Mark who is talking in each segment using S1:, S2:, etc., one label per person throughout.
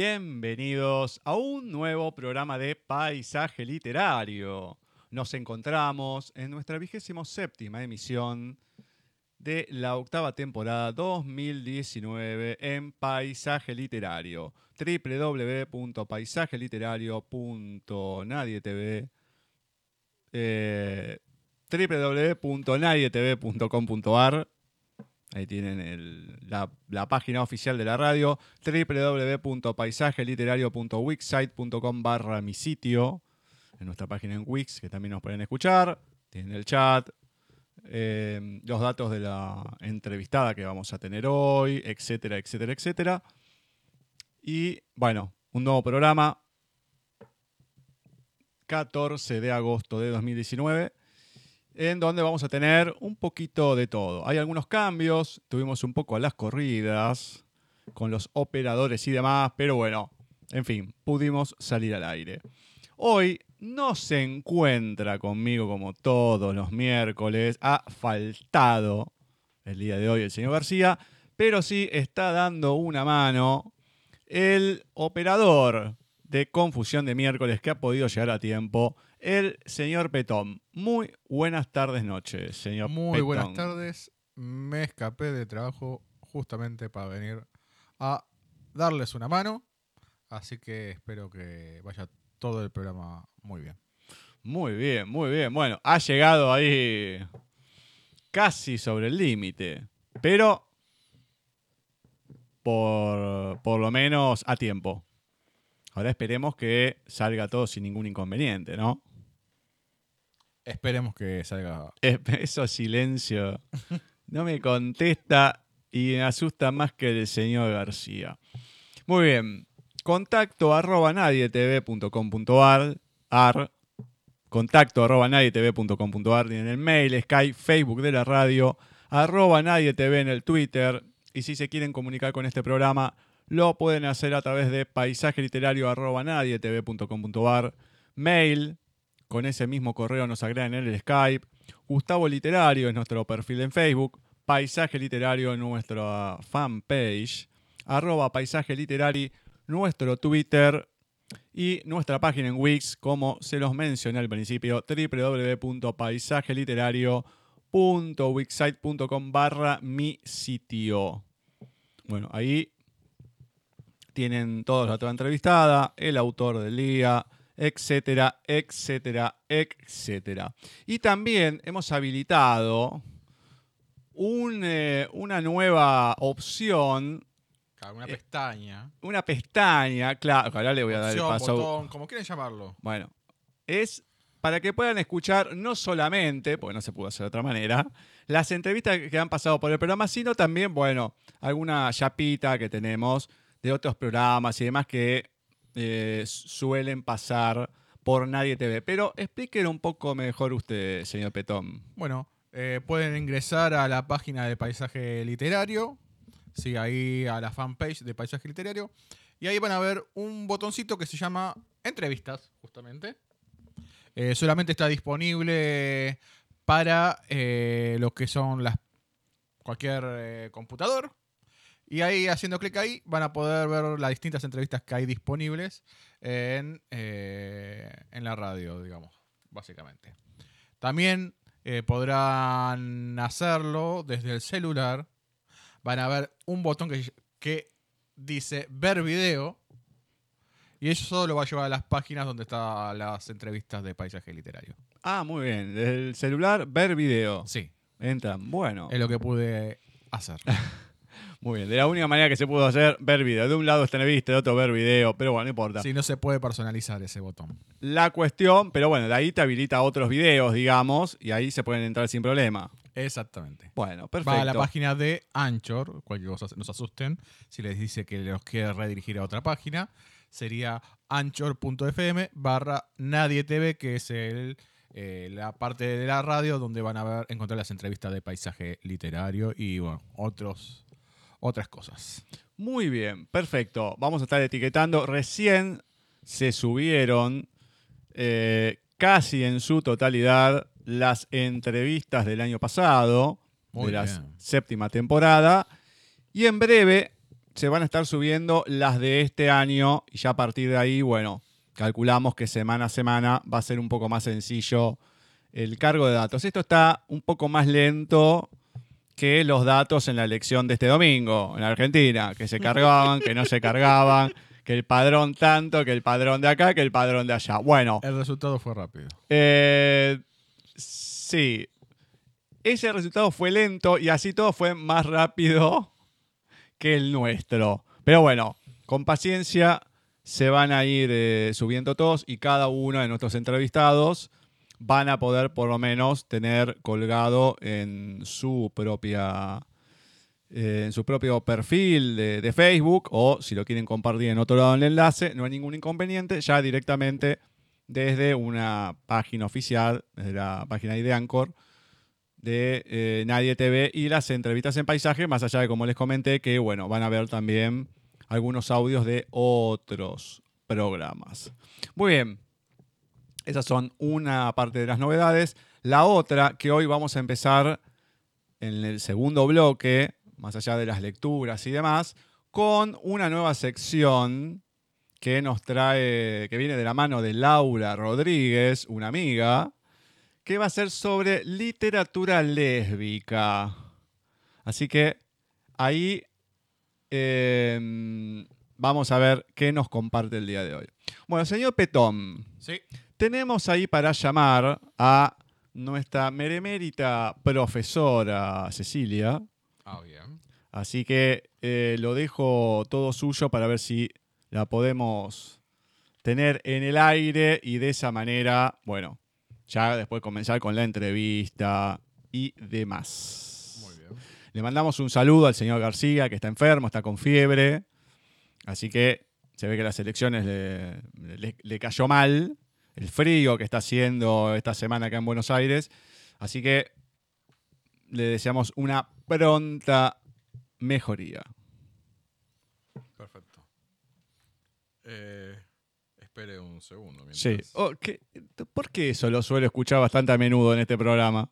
S1: Bienvenidos a un nuevo programa de Paisaje Literario. Nos encontramos en nuestra vigésimo séptima emisión de la octava temporada 2019 en Paisaje Literario. www.paisajeliterario.nadietv eh, www.nadietv.com.ar Ahí tienen la, página oficial de la radio, www.paisajeliterario.wixsite.com barra mi sitio, en nuestra página en Wix, que también nos pueden escuchar, tienen el chat, eh, los datos de la entrevistada que vamos a tener hoy, etcétera, etcétera, etcétera. Y bueno, un nuevo programa, 14 de agosto de 2019 en donde vamos a tener un poquito de todo. Hay algunos cambios, tuvimos un poco las corridas con los operadores y demás, pero bueno, en fin, pudimos salir al aire. Hoy no se encuentra conmigo como todos los miércoles, ha faltado el día de hoy el señor García, pero sí está dando una mano el operador de confusión de miércoles que ha podido llegar a tiempo, el señor Petón. Muy buenas tardes, noches, señor
S2: Muy buenas tardes. Me escapé de trabajo justamente para venir a darles una mano. Así que espero que vaya todo el programa muy bien.
S1: Muy bien, muy bien. Bueno, ha llegado ahí casi sobre el límite, pero por, por lo menos a tiempo. Ahora esperemos que salga todo sin ningún inconveniente, ¿no?
S2: Esperemos que salga.
S1: Eso silencio. No me contesta y me asusta más que el señor García. Muy bien. Contacto arroba nadietv.com.ar ar, contacto arroba nadietv.com.ar en el mail, Skype, Facebook de la radio, arroba nadietv en el Twitter. Y si se quieren comunicar con este programa, lo pueden hacer a través de paisaje literario arroba nadietv.com.ar, mail, con ese mismo correo nos agregan en el Skype. Gustavo Literario es nuestro perfil en Facebook. Paisaje Literario en nuestra fanpage. Arroba Paisaje Literario, nuestro Twitter y nuestra página en Wix, como se los mencioné al principio, www.paisajeliterario.wixsite.com barra mi sitio. Bueno, ahí tienen todos la toda entrevistada, el autor del día, etcétera, etcétera, etcétera. Y también hemos habilitado un, eh, una nueva opción,
S2: Claro, Una
S1: Eh,
S2: pestaña.
S1: una pestaña, claro, ahora le voy a dar el paso.
S2: botón, como quieren llamarlo.
S1: Bueno, es para que puedan escuchar no solamente, porque no se pudo hacer de otra manera, las entrevistas que han pasado por el programa, sino también, bueno, alguna chapita que tenemos de otros programas y demás que eh, suelen pasar por Nadie TV. Pero explíquenlo un poco mejor usted, señor Petón.
S2: Bueno, eh, pueden ingresar a la página de Paisaje Literario. Sí, ahí a la fanpage de Paisaje Literario. Y ahí van a ver un botoncito que se llama Entrevistas, justamente. Eh, solamente está disponible para lo que son las cualquier computador. Y ahí haciendo clic ahí van a poder ver las distintas entrevistas que hay disponibles en, eh, en la radio, digamos, básicamente. También eh, podrán hacerlo desde el celular. Van a ver un botón que, que dice ver video. Y eso lo va a llevar a las páginas donde están las entrevistas de paisaje literario.
S1: Ah, muy bien. Desde el celular, ver video.
S2: Sí,
S1: Entran. Bueno,
S2: es lo que pude hacer.
S1: muy bien. De la única manera que se pudo hacer, ver video. De un lado está entrevista, de otro ver video, pero bueno, no importa.
S2: Si no se puede personalizar ese botón.
S1: la cuestión, pero bueno, de ahí te habilita otros videos, digamos, y ahí se pueden entrar sin problema.
S2: Exactamente.
S1: Bueno, perfecto.
S2: Va a la página de Anchor, cualquier cosa no se asusten. Si les dice que los quiere redirigir a otra página, sería anchor.fm barra Nadie TV, que es el, eh, la parte de la radio donde van a ver, encontrar las entrevistas de paisaje literario y bueno, otros, otras cosas.
S1: Muy bien, perfecto. Vamos a estar etiquetando. Recién se subieron eh, casi en su totalidad las entrevistas del año pasado,
S2: Muy
S1: de la
S2: bien.
S1: séptima temporada, y en breve se van a estar subiendo las de este año, y ya a partir de ahí, bueno, calculamos que semana a semana va a ser un poco más sencillo el cargo de datos. Esto está un poco más lento que los datos en la elección de este domingo en Argentina, que se cargaban, que no se cargaban, que el padrón tanto, que el padrón de acá, que el padrón de allá. Bueno,
S2: El resultado fue rápido.
S1: eh, sí, ese resultado fue lento y así todo fue más rápido que el nuestro. Pero bueno, con paciencia se van a ir eh, subiendo todos y cada uno de nuestros entrevistados van a poder por lo menos tener colgado en su propia eh, en su propio perfil de, Facebook o si lo quieren compartir en otro lado del enlace, no hay ningún inconveniente, ya directamente desde una página oficial, desde la página de Anchor de eh, Nadie TV y las entrevistas en paisaje, más allá de como les comenté, que bueno, van a ver también algunos audios de otros programas. Muy bien, esas son una parte de las novedades. La otra que hoy vamos a empezar en el segundo bloque, más allá de las lecturas y demás, con una nueva sección que nos trae, que viene de la mano de Laura Rodríguez, una amiga, que va a ser sobre literatura lésbica. Así que ahí eh, vamos a ver qué nos comparte el día de hoy. Bueno, señor Petón,
S2: Sí.
S1: Tenemos ahí para llamar a nuestra meremérita profesora Cecilia.
S2: Ah, bien.
S1: Así que eh, lo dejo todo suyo para ver si la podemos tener en el aire y de esa manera, bueno, ya después comenzar con la entrevista y demás.
S2: Muy bien.
S1: Le mandamos un saludo al señor García, que está enfermo, está con fiebre. Así que se ve que las elecciones le, le- le cayó mal. El frío que está haciendo esta semana acá en Buenos Aires. Así que le deseamos una pronta mejoría.
S2: Perfecto. Eh, espere un segundo. mientras-
S1: Sí. Oh, ¿qué- ¿Por qué eso lo suelo escuchar bastante a menudo en este programa?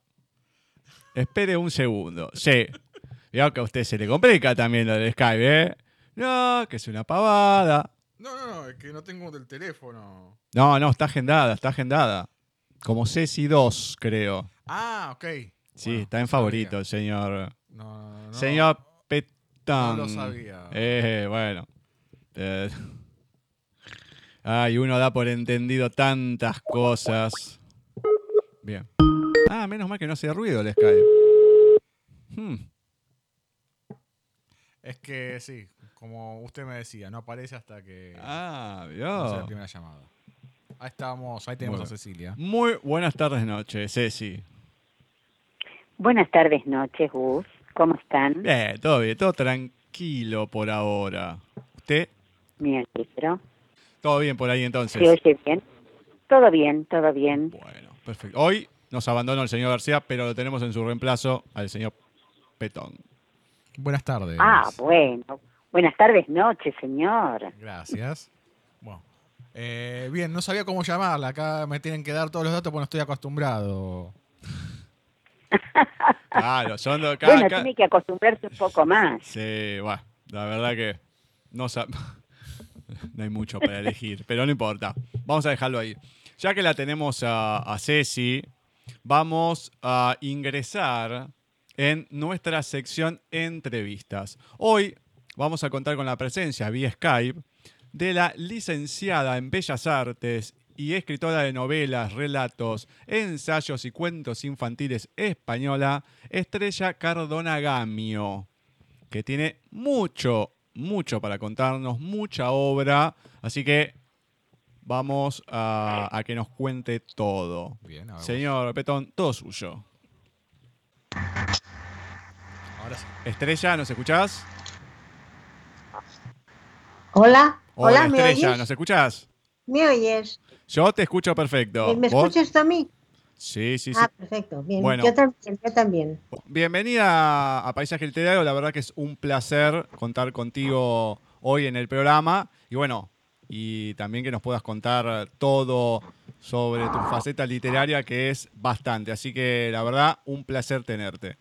S1: Espere un segundo. Sí. Veo que a usted se le complica también lo del Skype, ¿eh? No, que es una pavada.
S2: No, no, no, es que no tengo del teléfono.
S1: No, no, está agendada, está agendada. Como Ceci 2, creo.
S2: Ah, ok.
S1: Sí,
S2: Bueno,
S1: está en
S2: no
S1: favorito, el señor.
S2: No, no, no.
S1: señor Petón.
S2: No lo sabía.
S1: Eh, bueno. Eh, Ay, uno da por entendido tantas cosas. Bien. Ah, menos mal que no hace ruido el Skype. Hmm.
S2: Es que sí, como usted me decía, no aparece hasta que
S1: Ah,
S2: sea
S1: vio.
S2: la primera llamada. Ahí estamos, ahí tenemos
S1: Bueno.
S2: a Cecilia.
S1: Muy buenas tardes, noches, Ceci.
S3: Buenas tardes, noches, Gus. ¿Cómo están?
S1: Bien, todo bien, todo tranquilo por ahora. ¿Usted?
S3: Me alegro.
S1: Todo bien por ahí entonces.
S3: ¿Se oye bien? Todo bien, todo bien.
S1: Bueno, perfecto. Hoy nos abandonó el señor García, pero lo tenemos en su reemplazo al señor Petón.
S2: Buenas tardes.
S3: Ah, bueno. Buenas tardes, noches, señor.
S2: Gracias. Bueno. eh, bien, no sabía cómo llamarla. Acá me tienen que dar todos los datos porque no estoy acostumbrado.
S1: Claro, son de cada,
S3: Bueno,
S1: cada-
S3: tiene que acostumbrarse un poco más.
S1: Sí, bueno, la verdad que no, no hay mucho para elegir, pero no importa. Vamos a dejarlo ahí. Ya que la tenemos a, a Ceci, vamos a ingresar en nuestra sección entrevistas. Hoy vamos a contar con la presencia vía Skype de la licenciada en Bellas Artes y escritora de novelas, relatos, ensayos y cuentos infantiles española, Estrella Cardona Gamio que tiene mucho, mucho para contarnos, mucha obra. Así que vamos a, a que nos cuente todo.
S2: Bien,
S1: Señor Petón, todo suyo.
S2: Ahora sí.
S1: Estrella, ¿nos escuchás?
S4: Hola, hola, ¿me
S1: Estrella,
S4: oyes?
S1: ¿nos escuchás?
S4: ¿Me oyes?
S1: Yo te escucho perfecto.
S4: ¿Me
S1: ¿Vos?
S4: escuchas tú a mí?
S1: Sí, sí, sí.
S4: Ah, perfecto, bien.
S1: Bueno.
S4: Yo también, yo también.
S1: Bienvenida a Paisaje Literario. La verdad que es un placer contar contigo hoy en el programa. Y bueno, y también que nos puedas contar todo sobre tu faceta literaria, que es bastante. Así que la verdad, un placer tenerte.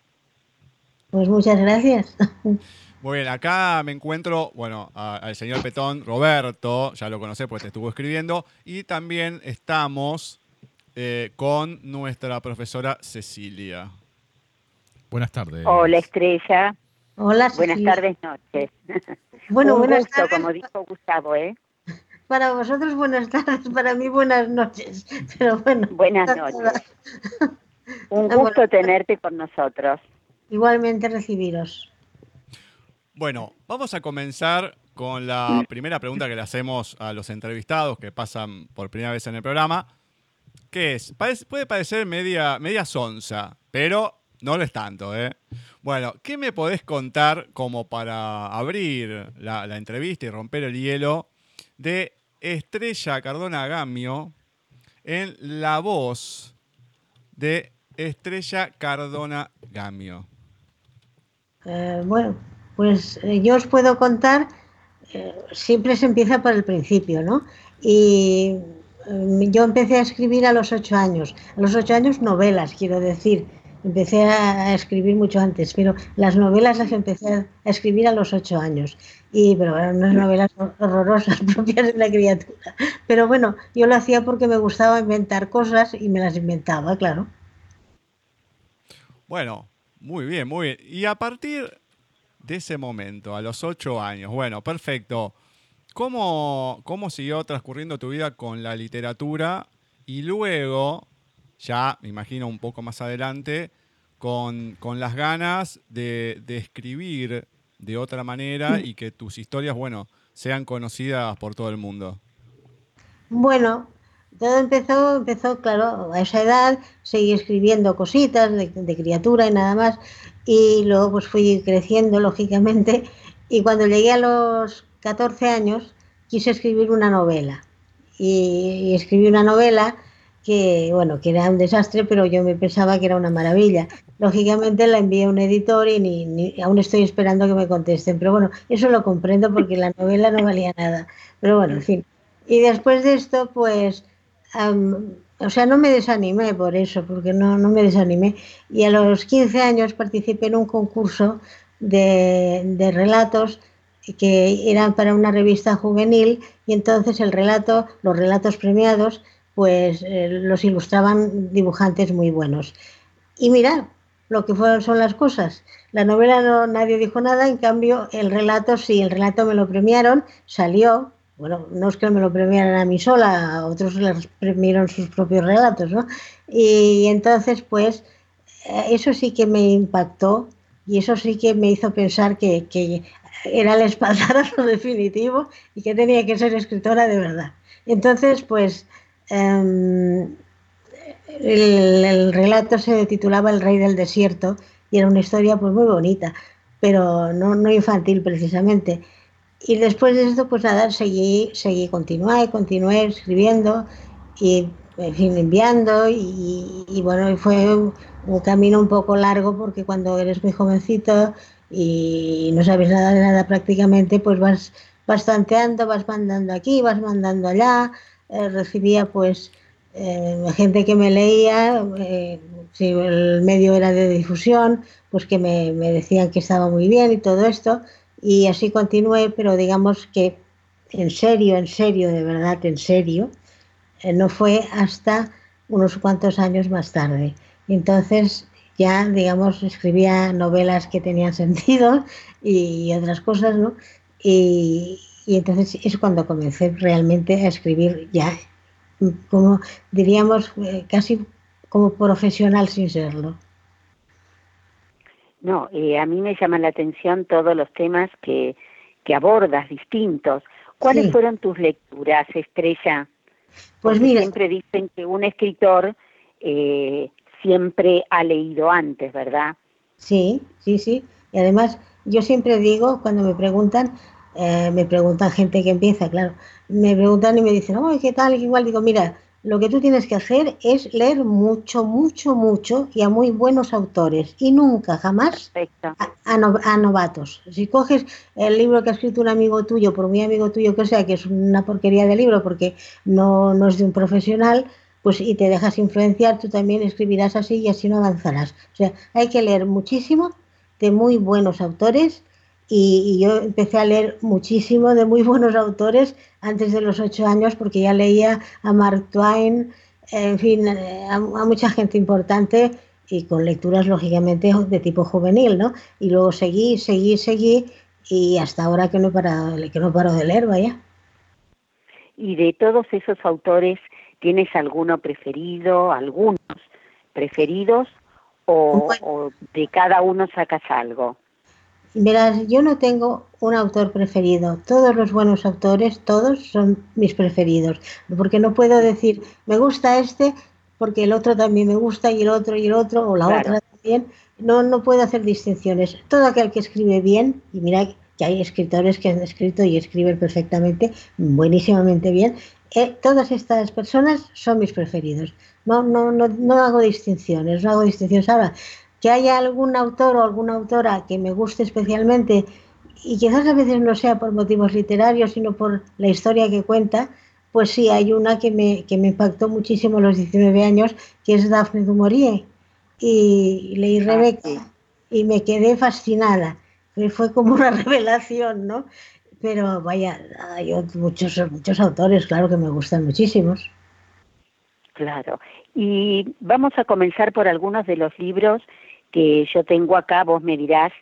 S4: Pues muchas gracias.
S1: Muy bien, acá me encuentro, bueno, a- al señor Petón, Roberto, ya lo conocé porque te estuvo escribiendo, y también estamos eh, con nuestra profesora Cecilia.
S2: Buenas tardes.
S3: Hola, Estrella.
S4: Hola,
S3: Buenas
S4: Cecilia.
S3: tardes, noches.
S4: Bueno,
S3: Un
S4: buenas
S3: gusto,
S4: tardes.
S3: como dijo Gustavo, ¿eh?
S4: Para vosotros buenas tardes, para mí buenas noches. Pero bueno.
S3: Buenas noches. Un gusto
S4: bueno.
S3: tenerte con nosotros.
S4: Igualmente recibiros.
S1: Bueno, vamos a comenzar con la primera pregunta que le hacemos a los entrevistados que pasan por primera vez en el programa, que es, puede parecer media, media pero no lo es tanto, ¿eh? Bueno, ¿qué me podés contar como para abrir la, la entrevista y romper el hielo de Estrella Cardona Gamio en la voz de Estrella Cardona Gamio?
S4: Eh, bueno, pues eh, yo os puedo contar, eh, siempre se empieza por el principio, ¿no? Y eh, yo empecé a escribir a los ocho años. A los ocho años novelas, quiero decir. Empecé a escribir mucho antes, pero las novelas las empecé a escribir a los ocho años. Y, pero eran unas novelas hor- horrorosas propias de la criatura. Pero bueno, yo lo hacía porque me gustaba inventar cosas y me las inventaba, claro.
S1: Bueno, muy bien, muy bien. Y a partir de ese momento, a los ocho años, bueno, perfecto. ¿Cómo, cómo siguió transcurriendo tu vida con la literatura? Y luego, ya me imagino un poco más adelante, con, con las ganas de, de escribir de otra manera y que tus historias, bueno, sean conocidas por todo el mundo.
S4: Bueno, todo empezó, empezó, claro, a esa edad seguí escribiendo cositas de, de criatura y nada más, y luego pues fui creciendo, lógicamente, y cuando llegué a los 14 años quise escribir una novela. y, escribí una novela que, bueno, que era un desastre, pero yo me pensaba que era una maravilla. Lógicamente la envié a un editor y ni, aún estoy esperando que me contesten, pero bueno, eso lo comprendo porque la novela no valía nada. Pero bueno, en fin. Y después de esto, pues, o sea, no me desanimé por eso, porque no, no me desanimé. Y a los 15 años participé en un concurso de, de relatos que eran para una revista juvenil y entonces el relato, los relatos premiados, pues eh, los ilustraban dibujantes muy buenos. Y mirad lo que fueron, son las cosas. La novela no, nadie dijo nada, en cambio el relato sí, el relato me lo premiaron, salió, bueno, no es que me lo premiaran a mí sola, otros les premiaron sus propios relatos, ¿no? Y entonces, pues, eh, eso sí que me impactó y eso sí que me hizo pensar que, que era el espaldarazo definitivo y que tenía que ser escritora de verdad. Entonces, pues em, el, relato se titulaba El rey del desierto y era una historia pues muy bonita, pero no, no infantil precisamente. Y después de esto, pues nada, seguí, seguí, continué, continué escribiendo y, enviando y, bueno, fue un, camino un poco largo porque cuando eres muy jovencito y no sabes nada de nada prácticamente, pues vas, vas tanteando, vas mandando aquí, vas mandando allá. Eh, recibía pues eh, gente que me leía, eh, si el medio era de difusión, pues que me, decían que estaba muy bien y todo esto. Y así continué, pero digamos que en serio, en serio, de verdad, en serio, no fue hasta unos cuantos años más tarde. Entonces ya, digamos, escribía novelas que tenían sentido y otras cosas, ¿no? Y, entonces es cuando comencé realmente a escribir ya, como diríamos, eh, casi como profesional sin serlo.
S3: No, eh, a mí me llaman la atención todos los temas que, que abordas distintos. ¿Cuáles fueron tus lecturas, Estrella?
S4: Pues mira,
S3: siempre dicen que un escritor eh, siempre ha leído antes, ¿verdad?
S4: Sí, sí, sí. Y además, yo siempre digo, cuando me preguntan, eh, me preguntan gente que empieza, claro, me preguntan y me dicen, oh, ¿qué tal? Igual digo, mira, lo que tú tienes que hacer es leer mucho, mucho, mucho y a muy buenos autores y nunca, jamás a, a, novatos. Si coges el libro que ha escrito un amigo tuyo, por muy amigo tuyo que sea, que es una porquería de libro porque no, no es de un profesional, pues y te dejas influenciar, tú también escribirás así y así no avanzarás. O sea, hay que leer muchísimo de muy buenos autores y, yo empecé a leer muchísimo de muy buenos autores antes de los ocho años porque ya leía a Mark Twain, en fin, a, a mucha gente importante y con lecturas lógicamente de tipo juvenil, ¿no? Y luego seguí, seguí, seguí y hasta ahora que no he parado, que no paro de leer, vaya.
S3: Y de todos esos autores ¿Tienes alguno preferido, algunos preferidos o, de cada uno sacas algo?
S4: Verás, yo no tengo un autor preferido. Todos los buenos autores, todos son mis preferidos. Porque no puedo decir, me gusta este porque el otro también me gusta y el otro y el otro o la otra también. No, no puedo hacer distinciones. Todo aquel que escribe bien, y mira que hay escritores que han escrito y escriben perfectamente, buenísimamente bien, eh, todas estas personas son mis preferidos. No, no, no, no hago distinciones, no hago distinciones. Ahora, que haya algún autor o alguna autora que me guste especialmente y quizás a veces no sea por motivos literarios, sino por la historia que cuenta, pues sí, hay una que me, que me impactó muchísimo a los 19 años, que es Daphne du Maurier. Y leí ah, Rebeca y me quedé fascinada. Fue como una revelación, ¿no? pero vaya, hay muchos, muchos autores, claro que me gustan muchísimos.
S3: Claro, y vamos a comenzar por algunos de los libros que yo tengo acá, vos me dirás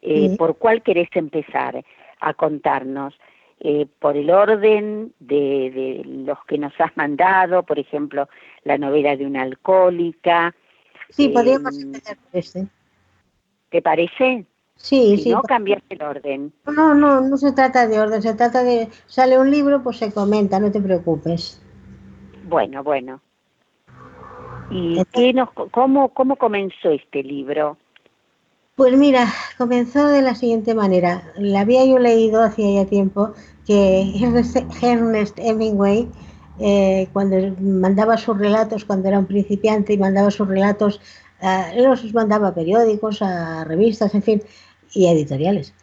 S3: eh, por cuál querés empezar a contarnos. Eh, por el orden de, de, los que nos has mandado, por ejemplo, la novela de una alcohólica.
S4: Sí, podríamos em, empezar por este.
S3: ¿Te parece?
S4: Sí, sí.
S3: No cambias el orden.
S4: No, no, no se trata de orden, se trata de. Sale un libro, pues se comenta, no te preocupes.
S3: Bueno, bueno. ¿Y qué nos, cómo, cómo comenzó este libro?
S4: Pues mira, comenzó de la siguiente manera. La había yo leído hacía ya tiempo que Ernest Hemingway eh, cuando mandaba sus relatos, cuando era un principiante y mandaba sus relatos, eh, los mandaba a periódicos, a revistas, en fin, y a editoriales.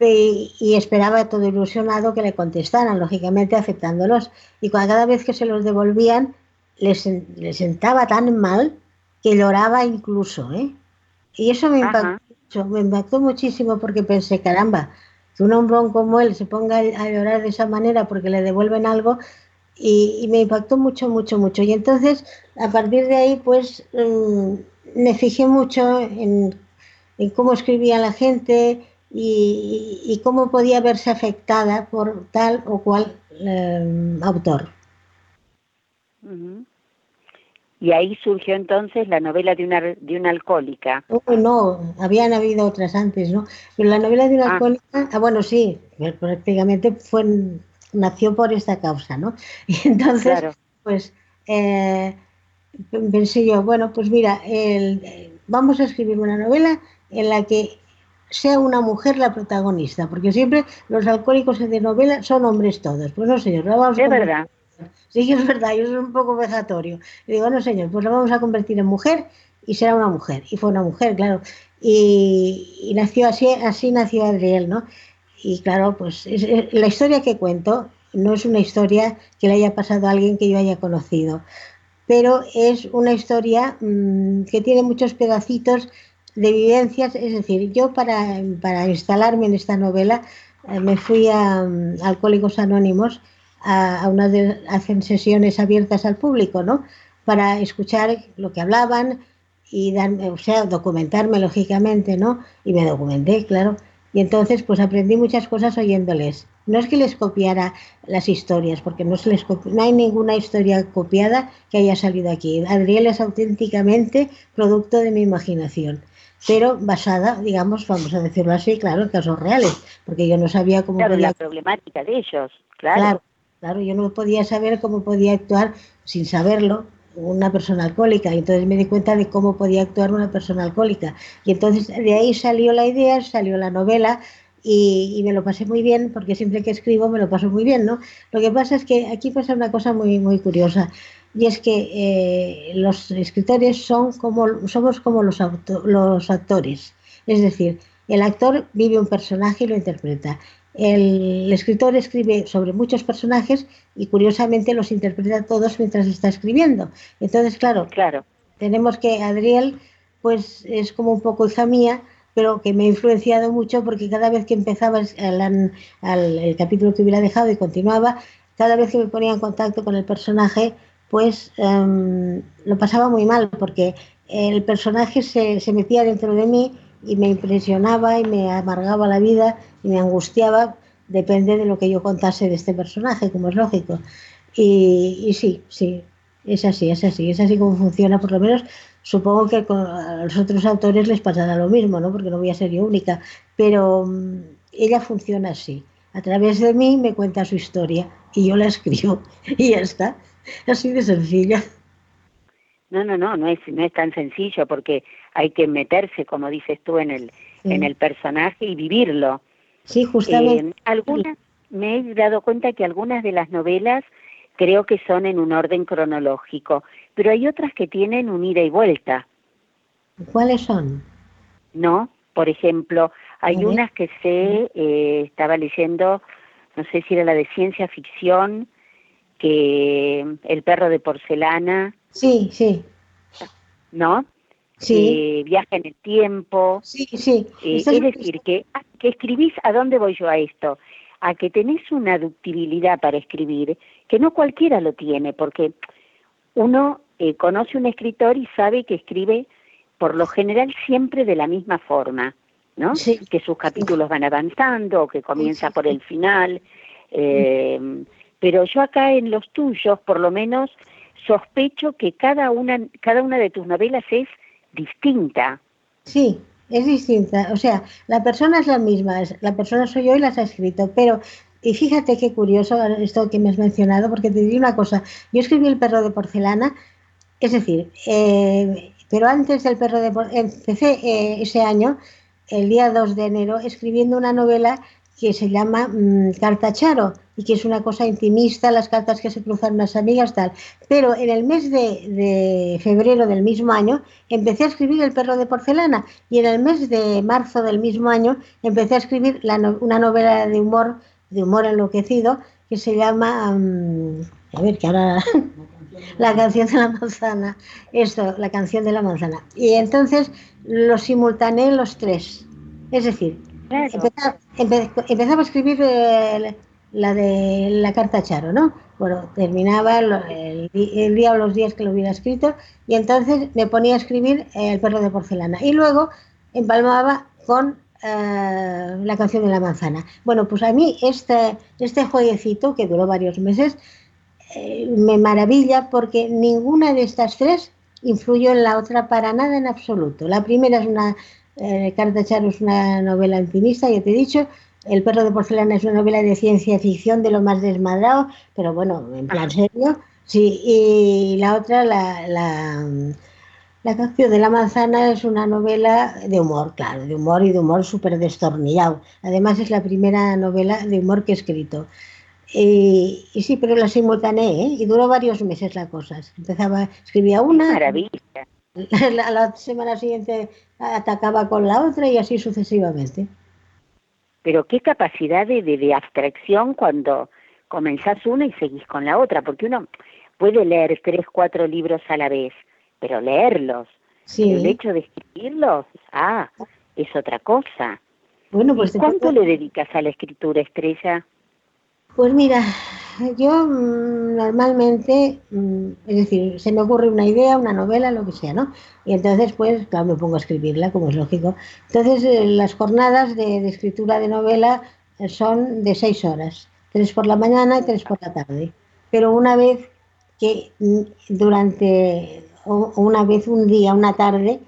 S4: Y, esperaba todo ilusionado que le contestaran, lógicamente aceptándolos. Y cada vez que se los devolvían, les, sentaba tan mal que lloraba incluso. ¿eh? Y eso me impactó, me impactó muchísimo porque pensé, caramba, que un hombrón como él se ponga a llorar de esa manera porque le devuelven algo, y, me impactó mucho, mucho, mucho. Y entonces, a partir de ahí, pues mm, me fijé mucho en, cómo escribía la gente y, cómo podía verse afectada por tal o cual em, autor.
S3: Y ahí surgió entonces la novela de una, de una alcohólica.
S4: no, habían habido otras antes, ¿no? Pero la novela de una ah. alcohólica, ah, bueno, sí, prácticamente fue nació por esta causa, ¿no? Y entonces, pues eh, pensé yo, bueno, pues mira, vamos a escribir una novela en la que sea una mujer la protagonista, porque siempre los alcohólicos de novela son hombres todos. Pues no, señor,
S3: vamos a Es verdad.
S4: Sí, es verdad, yo soy un poco vejatorio. Y digo, no, señor, pues la vamos a convertir en mujer y será una mujer. Y fue una mujer, claro. Y, nació así, así nació Adriel, ¿no? Y claro, pues la historia que cuento no es una historia que le haya pasado a alguien que yo haya conocido, pero es una historia mm, que tiene muchos pedacitos de vivencias, es decir, yo para, instalarme en esta novela eh, me fui a, mm, Alcohólicos Anónimos, a, una de, hacen sesiones abiertas al público, ¿no? Para escuchar lo que hablaban y darme, o sea, documentarme lógicamente, ¿no? Y me documenté, claro. Y entonces pues aprendí muchas cosas oyéndoles. No es que les copiara las historias, porque no, se les no hay ninguna historia copiada que haya salido aquí. Adriel es auténticamente producto de mi imaginación, pero basada, digamos, vamos a decirlo así, claro, en casos reales, porque yo no sabía cómo
S3: claro, la problemática de ellos, claro. claro.
S4: Claro, yo no podía saber cómo podía actuar sin saberlo, una persona alcohólica. Entonces me di cuenta de cómo podía actuar una persona alcohólica. Y entonces de ahí salió la idea, salió la novela y, me lo pasé muy bien porque siempre que escribo me lo paso muy bien, ¿no? Lo que pasa es que aquí pasa una cosa muy muy curiosa y es que eh, los escritores son como somos como los, los actores, es decir, el actor vive un personaje y lo interpreta el escritor escribe sobre muchos personajes y curiosamente los interpreta todos mientras está escribiendo. Entonces, claro,
S3: claro.
S4: tenemos que Adriel, pues es como un poco hija mía, pero que me ha influenciado mucho porque cada vez que empezaba el, capítulo que hubiera dejado y continuaba, cada vez que me ponía en contacto con el personaje, pues em, lo pasaba muy mal porque el personaje se, se metía dentro de mí y me impresionaba y me amargaba la vida y me angustiaba, depende de lo que yo contase de este personaje, como es lógico. Y, sí, sí, es así, es así, es así como funciona, por lo menos supongo que a los otros autores les pasará lo mismo, ¿no? porque no voy a ser yo única, pero mm, ella funciona así. A través de mí me cuenta su historia y yo la escribo y ya está. Así de sencilla.
S3: No, no, no, no es, no es tan sencillo porque hay que meterse, como dices tú, en el, en el personaje y vivirlo.
S4: Sí, justamente.
S3: Eh, algunas, me he dado cuenta que algunas de las novelas creo que son en un orden cronológico, pero hay otras que tienen un ida y vuelta.
S4: ¿Cuáles son?
S3: No, por ejemplo, hay unas que se eh, estaba leyendo, no sé si era la de ciencia ficción, que El perro de porcelana.
S4: Sí, sí.
S3: ¿No?
S4: Sí.
S3: Eh, viaja en el tiempo.
S4: Sí, sí.
S3: Eh, es decir, que, ah, que escribís, ¿a dónde voy yo a esto? A que tenés una ductibilidad para escribir que no cualquiera lo tiene, porque uno eh, conoce un escritor y sabe que escribe por lo general siempre de la misma forma, ¿no?
S4: Sí.
S3: Que sus capítulos van avanzando que comienza por el final. Eh, pero yo acá en los tuyos, por lo menos, sospecho que cada una, cada una de tus novelas es distinta.
S4: Sí, es distinta. O sea, la persona es la misma, la persona soy yo y las ha escrito, pero y fíjate qué curioso esto que me has mencionado, porque te digo una cosa, yo escribí El perro de porcelana, es decir, eh, pero antes del perro de porcelana, empecé eh, ese año, el día 2 de enero, escribiendo una novela que se llama mm, Carta Charo y que es una cosa intimista, las cartas que se cruzan las amigas, tal. Pero en el mes de, febrero del mismo año empecé a escribir El perro de porcelana y en el mes de marzo del mismo año empecé a escribir una novela de humor, de humor enloquecido, que se llama, mm, a ver, que ahora... la canción de la manzana, esto, la canción de la manzana. Y entonces los simultaneé los tres. Es decir, Empezaba, a escribir eh, la de la carta Charo, ¿no? Bueno, terminaba el, día o los días que lo hubiera escrito y entonces me ponía a escribir El perro de porcelana. Y luego empalmaba con eh, la canción de la manzana. Bueno, pues a mí este, este jueguecito, que duró varios meses, eh, me maravilla porque ninguna de estas tres influyó en la otra para nada en absoluto. La primera es una eh, Carta Charo es una novela intimista, ya te he dicho. El perro de porcelana es una novela de ciencia ficción de lo más desmadrado, pero bueno, en plan serio. Sí, y la otra, la, la, canción de la manzana, es una novela de humor, claro, de humor y de humor súper destornillado. Además, es la primera novela de humor que he escrito. Y, sí, pero la simultaneé, ¿eh? y duró varios meses la cosa. Empezaba, escribía una.
S3: Maravilla.
S4: La, la, semana siguiente atacaba con la otra y así sucesivamente.
S3: Pero qué capacidad de, de, abstracción cuando comenzás una y seguís con la otra, porque uno puede leer tres, cuatro libros a la vez, pero leerlos, el hecho de escribirlos, ah, es otra cosa. Bueno, pues ¿Cuánto le dedicas a la escritura, Estrella?
S4: Pues mira, yo mm, normalmente, mm, es decir, se me ocurre una idea, una novela, lo que sea, ¿no? Y entonces, pues, claro, me pongo a escribirla, como es lógico. Entonces, eh, las jornadas de, escritura de novela eh, son de seis horas, tres por la mañana y tres por la tarde. Pero una vez que mm, durante, o una vez un día, una tarde,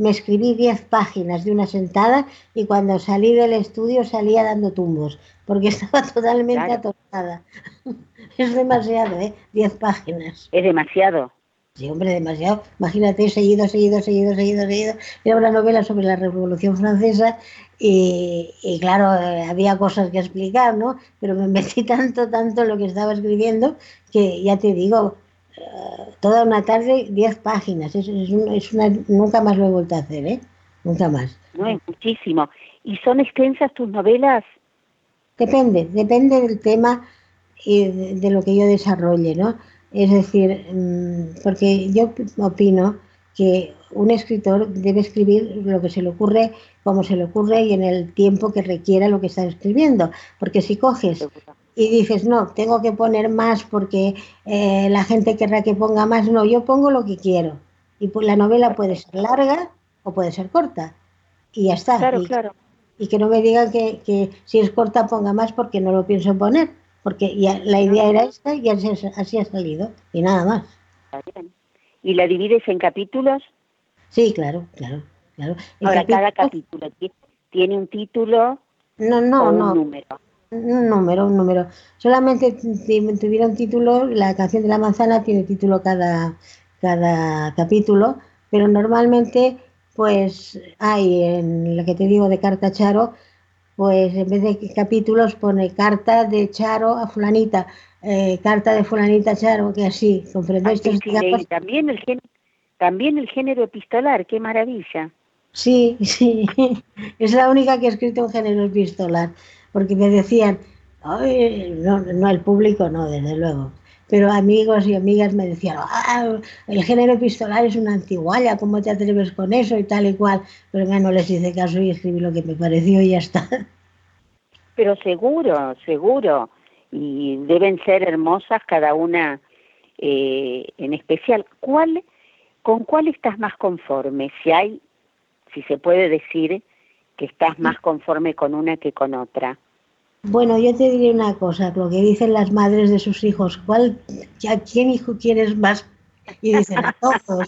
S4: me escribí diez páginas de una sentada y cuando salí del estudio salía dando tumbos, porque estaba totalmente atorada. es demasiado, ¿eh? Diez páginas.
S3: Es demasiado.
S4: Sí, hombre, demasiado. Imagínate, seguido, seguido, seguido, seguido, seguido. Era una novela sobre la Revolución Francesa y, claro, eh, había cosas que explicar, ¿no? Pero me metí tanto, tanto en lo que estaba escribiendo que ya te digo, toda una tarde, diez páginas. Es, es, una, nunca más lo he vuelto a hacer, ¿eh? Nunca más.
S3: No, es muchísimo. ¿Y son extensas tus novelas?
S4: Depende, depende del tema y de, lo que yo desarrolle, ¿no? Es decir, mm, porque yo opino que un escritor debe escribir lo que se le ocurre, como se le ocurre y en el tiempo que requiera lo que está escribiendo. Porque si coges y dices, no, tengo que poner más porque eh, la gente querrá que ponga más, no, yo pongo lo que quiero. Y pues la novela puede ser larga o puede ser corta. Y ya está.
S3: Claro, claro
S4: y que no me digan que, si es corta ponga más porque no lo pienso poner, porque ya, la idea era esta y así, así ha salido y nada más.
S3: ¿Y la divides en capítulos?
S4: Sí, claro, claro, claro.
S3: Ahora, cada capítulo tiene un título
S4: no, no,
S3: o
S4: un
S3: número.
S4: Un número, un número. Solamente si tuviera un título, la canción de la manzana tiene título cada, cada capítulo, pero normalmente pues hay en lo que te digo de carta Charo, pues en vez de capítulos pone carta de Charo a fulanita, eh, carta de fulanita Charo, que así, ¿comprendéis?
S3: Ah, también, el género, también el género epistolar, qué maravilla.
S4: Sí, sí, es la única que ha escrito un género epistolar, porque me decían, no, no el público, no, desde luego, pero amigos y amigas me decían, ah, el género epistolar es una antigualla, ¿cómo te atreves con eso? y tal y cual. Pero ya no les hice caso y escribí lo que me pareció y ya está.
S3: Pero seguro, seguro. Y deben ser hermosas cada una eh, en especial. ¿Cuál, ¿Con cuál estás más conforme? Si hay, si se puede decir que estás más conforme con una que con otra.
S4: Bueno, yo te diré una cosa, lo que dicen las madres de sus hijos, ¿cuál, ¿a quién hijo quieres más? Y dicen a todos.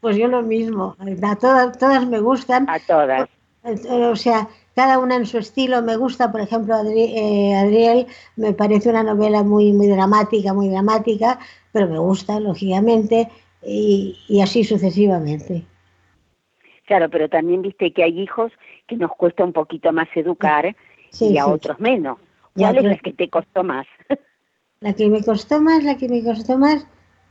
S4: Pues yo lo mismo, a todas, todas me gustan.
S3: A todas.
S4: O sea, cada una en su estilo. Me gusta, por ejemplo, eh, Adriel, me parece una novela muy, muy dramática, muy dramática, pero me gusta, lógicamente, y, y así sucesivamente.
S3: Claro, pero también viste que hay hijos que nos cuesta un poquito más educar y a otros menos. ¿Cuál es la que te costó más?
S4: la que me costó más, la que me costó más,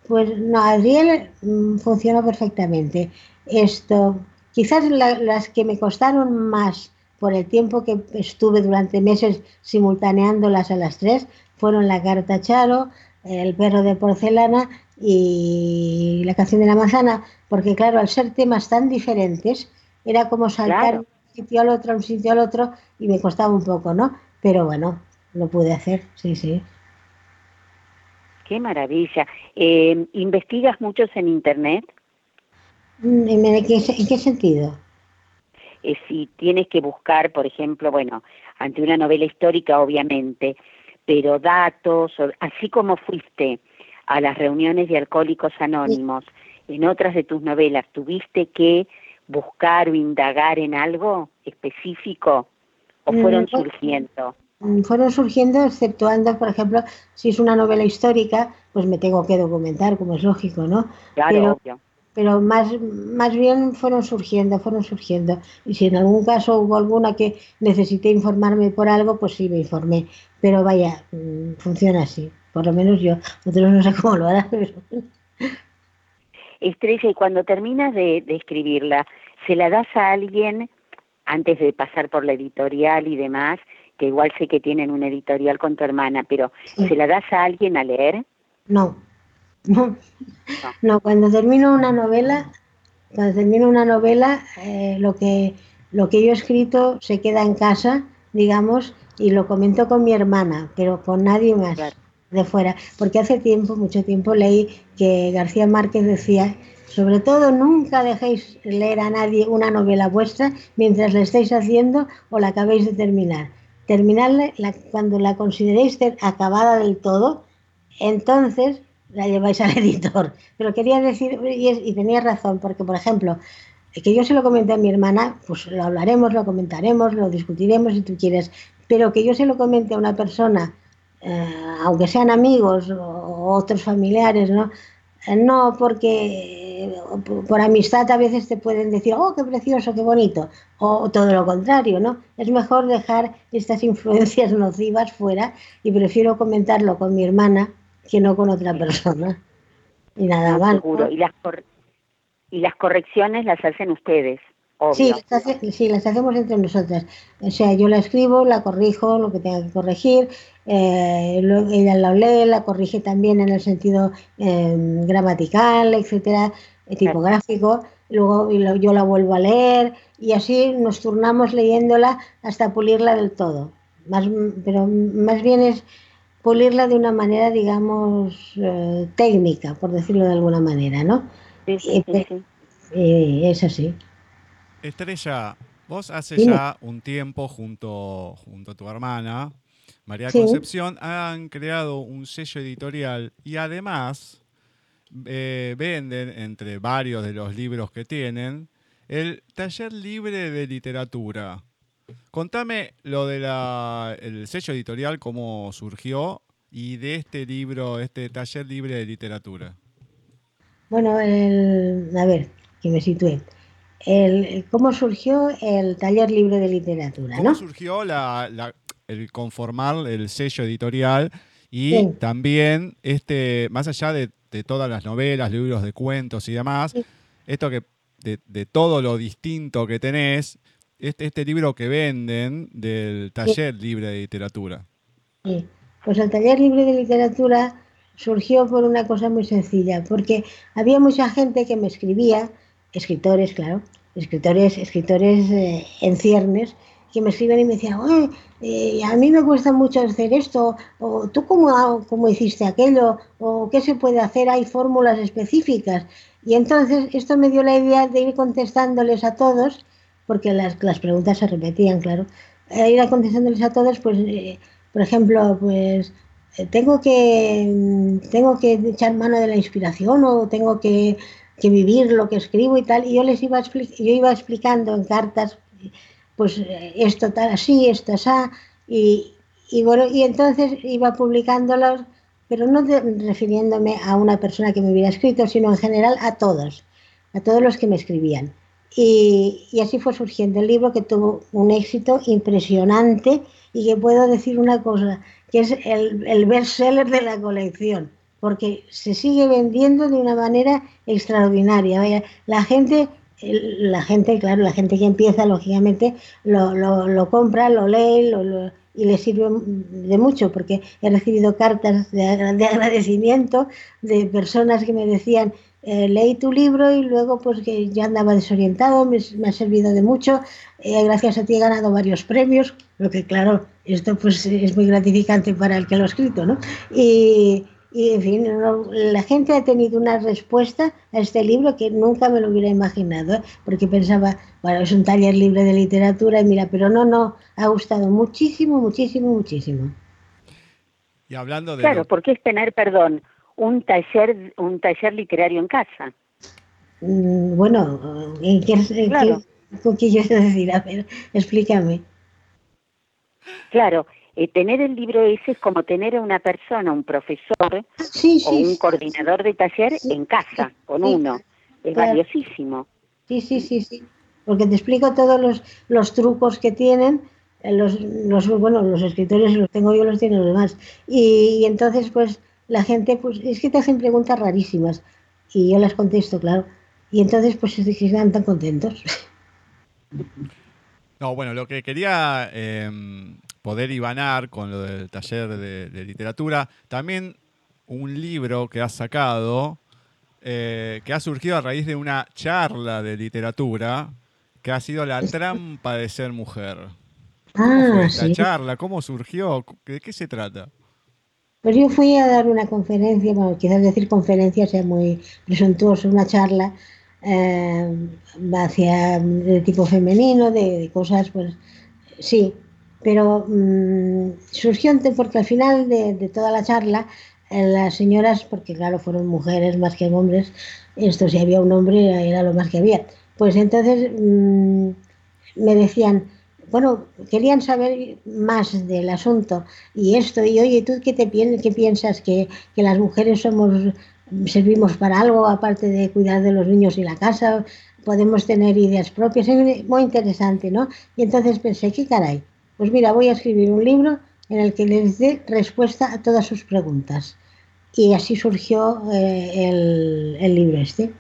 S4: pues no, Adriel mm, funcionó perfectamente. Esto, quizás las que me costaron más por el tiempo que estuve durante meses simultaneándolas a las tres fueron la carta Charo, el perro de porcelana y la canción de la manzana, porque claro, al ser temas tan diferentes, era como saltar sitio al otro, un sitio al otro, y me costaba un poco, ¿no? Pero bueno, lo pude hacer, sí, sí.
S3: Qué maravilla. Eh, ¿Investigas muchos en Internet?
S4: Mm, ¿En qué, en qué sentido?
S3: Eh, si tienes que buscar, por ejemplo, bueno, ante una novela histórica, obviamente, pero datos, así como fuiste a las reuniones de Alcohólicos Anónimos, en otras de tus novelas, ¿tuviste que buscar o indagar en algo específico o mm, fueron surgiendo?
S4: Mm, fueron surgiendo, exceptuando, por ejemplo, si es una novela histórica, pues me tengo que documentar, como es lógico, ¿no?
S3: Claro, obvio
S4: pero más, más bien fueron surgiendo, fueron surgiendo. Y si en algún caso hubo alguna que necesité informarme por algo, pues sí me informé. Pero vaya, mm, funciona así, por lo menos yo. Otros no sé cómo lo harán, pero...
S3: Estrella, y cuando terminas de, escribirla, ¿se la das a alguien antes de pasar por la editorial y demás? Que igual sé que tienen una editorial con tu hermana, pero ¿se la das a alguien a leer?
S4: No, no, no, cuando termino una novela, cuando termino una novela, eh, lo que lo que yo he escrito se queda en casa, digamos, y lo comento con mi hermana, pero con nadie más de fuera, porque hace tiempo, mucho tiempo leí que García Márquez decía, sobre todo nunca dejéis leer a nadie una novela vuestra mientras la estáis haciendo o la acabéis de terminar. Terminarla cuando la consideréis acabada del todo, entonces la lleváis al editor. Pero quería decir, y, tenía razón, porque por ejemplo, que yo se lo comenté a mi hermana, pues lo hablaremos, lo comentaremos, lo discutiremos si tú quieres, pero que yo se lo comente a una persona, eh, aunque sean amigos o otros familiares, ¿no? Eh, no, porque por, amistad a veces te pueden decir, oh, qué precioso, qué bonito, o todo lo contrario, ¿no? Es mejor dejar estas influencias nocivas fuera y prefiero comentarlo con mi hermana que no con otra persona. Y nada más.
S3: Seguro. ¿Y, las y las correcciones las hacen ustedes.
S4: Sí, las sí, las hacemos entre nosotras. O sea, yo la escribo, la corrijo, lo que tenga que corregir, eh, ella la lee, la corrige también en el sentido em, gramatical, etcétera, eh, tipográfico, luego yo la vuelvo a leer y así nos turnamos leyéndola hasta pulirla del todo. Más, pero más bien es pulirla de una manera, digamos, eh, técnica, por decirlo de alguna manera, ¿no?
S3: Sí, sí, sí,
S4: es así.
S1: Estrella, vos hace ya un tiempo junto, junto a tu hermana, María Concepción, han creado un sello editorial y además eh, venden, entre varios de los libros que tienen, el taller libre de literatura. Contame lo del sello editorial, cómo surgió y de este libro, este taller libre de literatura.
S4: Bueno, a ver, que me sitúe. El, ¿Cómo surgió el taller libre de literatura?
S1: ¿Cómo surgió el conformar el sello editorial y también, este, más allá de, todas las novelas, libros de cuentos y demás, esto que de, de, todo lo distinto que tenés, este, este libro que venden del taller libre de literatura.
S4: Sí, pues el taller libre de literatura surgió por una cosa muy sencilla, porque había mucha gente que me escribía, escritores, claro, escritores, escritores eh, en ciernes, que me escriben y me decían, eh, a mí me cuesta mucho hacer esto, o tú cómo, cómo hiciste aquello, o qué se puede hacer, hay fórmulas específicas. Y entonces esto me dio la idea de ir contestándoles a todos porque las, las preguntas se repetían, claro. E ir contestándoles a todos, pues, eh, por ejemplo, pues eh, tengo que tengo que echar mano de la inspiración o tengo que, que vivir lo que escribo y tal. Y yo les iba yo iba explicando en cartas, pues eh, esto tal así, esto así, y, y bueno, y entonces iba publicándolos, pero no refiriéndome a una persona que me hubiera escrito, sino en general a todos, a todos los que me escribían. Y, y, así fue surgiendo el libro que tuvo un éxito impresionante y que puedo decir una cosa, que es el, el bestseller de la colección, porque se sigue vendiendo de una manera extraordinaria. Vaya, la gente, la gente, claro, la gente que empieza, lógicamente, lo, lo, compra, lo lee y le sirve de mucho, porque he recibido cartas de, de agradecimiento de personas que me decían, eh, leí tu libro y luego pues que ya andaba desorientado, me, ha servido de mucho, eh, gracias a ti he ganado varios premios, lo que claro, esto pues es muy gratificante para el que lo ha escrito, ¿no? Y en fin, no, la gente ha tenido una respuesta a este libro que nunca me lo hubiera imaginado, ¿eh? porque pensaba, bueno, es un taller libre de literatura y mira, pero no, no, ha gustado muchísimo, muchísimo, muchísimo.
S1: Y hablando de...
S3: Claro,
S1: lo-
S3: porque es tener, perdón, un taller, un taller literario en casa.
S4: Mm, Bueno, ¿en qué, en
S3: Claro.
S4: qué, ¿con qué yo decir? A ver, explícame.
S3: Claro, eh, tener el libro ese es como tener a una persona, un profesor
S4: Sí,
S3: o un
S4: sí,
S3: coordinador de taller
S4: Sí,
S3: en casa, con
S4: sí,
S3: uno. Es
S4: claro.
S3: valiosísimo.
S4: sí, sí, sí, sí. Porque te explico todos los, los trucos que tienen eh, los, los, bueno, los escritores los tengo yo, los tienen los demás. Y, y entonces, pues, la gente, pues, es que te hacen preguntas rarísimas. Y yo las contesto, claro. Y entonces, pues, se quedan tan contentos.
S1: No, bueno, lo que quería eh, poder ibanar con lo del taller de, de literatura, también un libro que has sacado, eh, que ha surgido a raíz de una charla de literatura, que ha sido La trampa de ser mujer. ¿Cómo fue
S4: Ah, sí.
S1: charla? ¿Cómo surgió? ¿De qué se trata?
S4: Pues yo fui a dar una conferencia, bueno, quizás decir conferencia sea muy presuntuoso, una charla eh, hacia de tipo femenino, de, de cosas, pues sí, pero mm, surgió porque al final de, toda la charla eh, las señoras, porque claro, fueron mujeres más que hombres, esto si había un hombre era lo más que había, pues entonces mm, me decían, bueno, querían saber más del asunto y esto, y oye, ¿tú qué, te, qué piensas? ¿Que, que las mujeres somos, servimos para algo aparte de cuidar de los niños y la casa? ¿Podemos tener ideas propias? Es muy interesante, ¿no? Y entonces pensé, ¿qué caray? Pues mira, voy a escribir un libro en el que les dé respuesta a todas sus preguntas. Y así surgió eh, el, el libro este.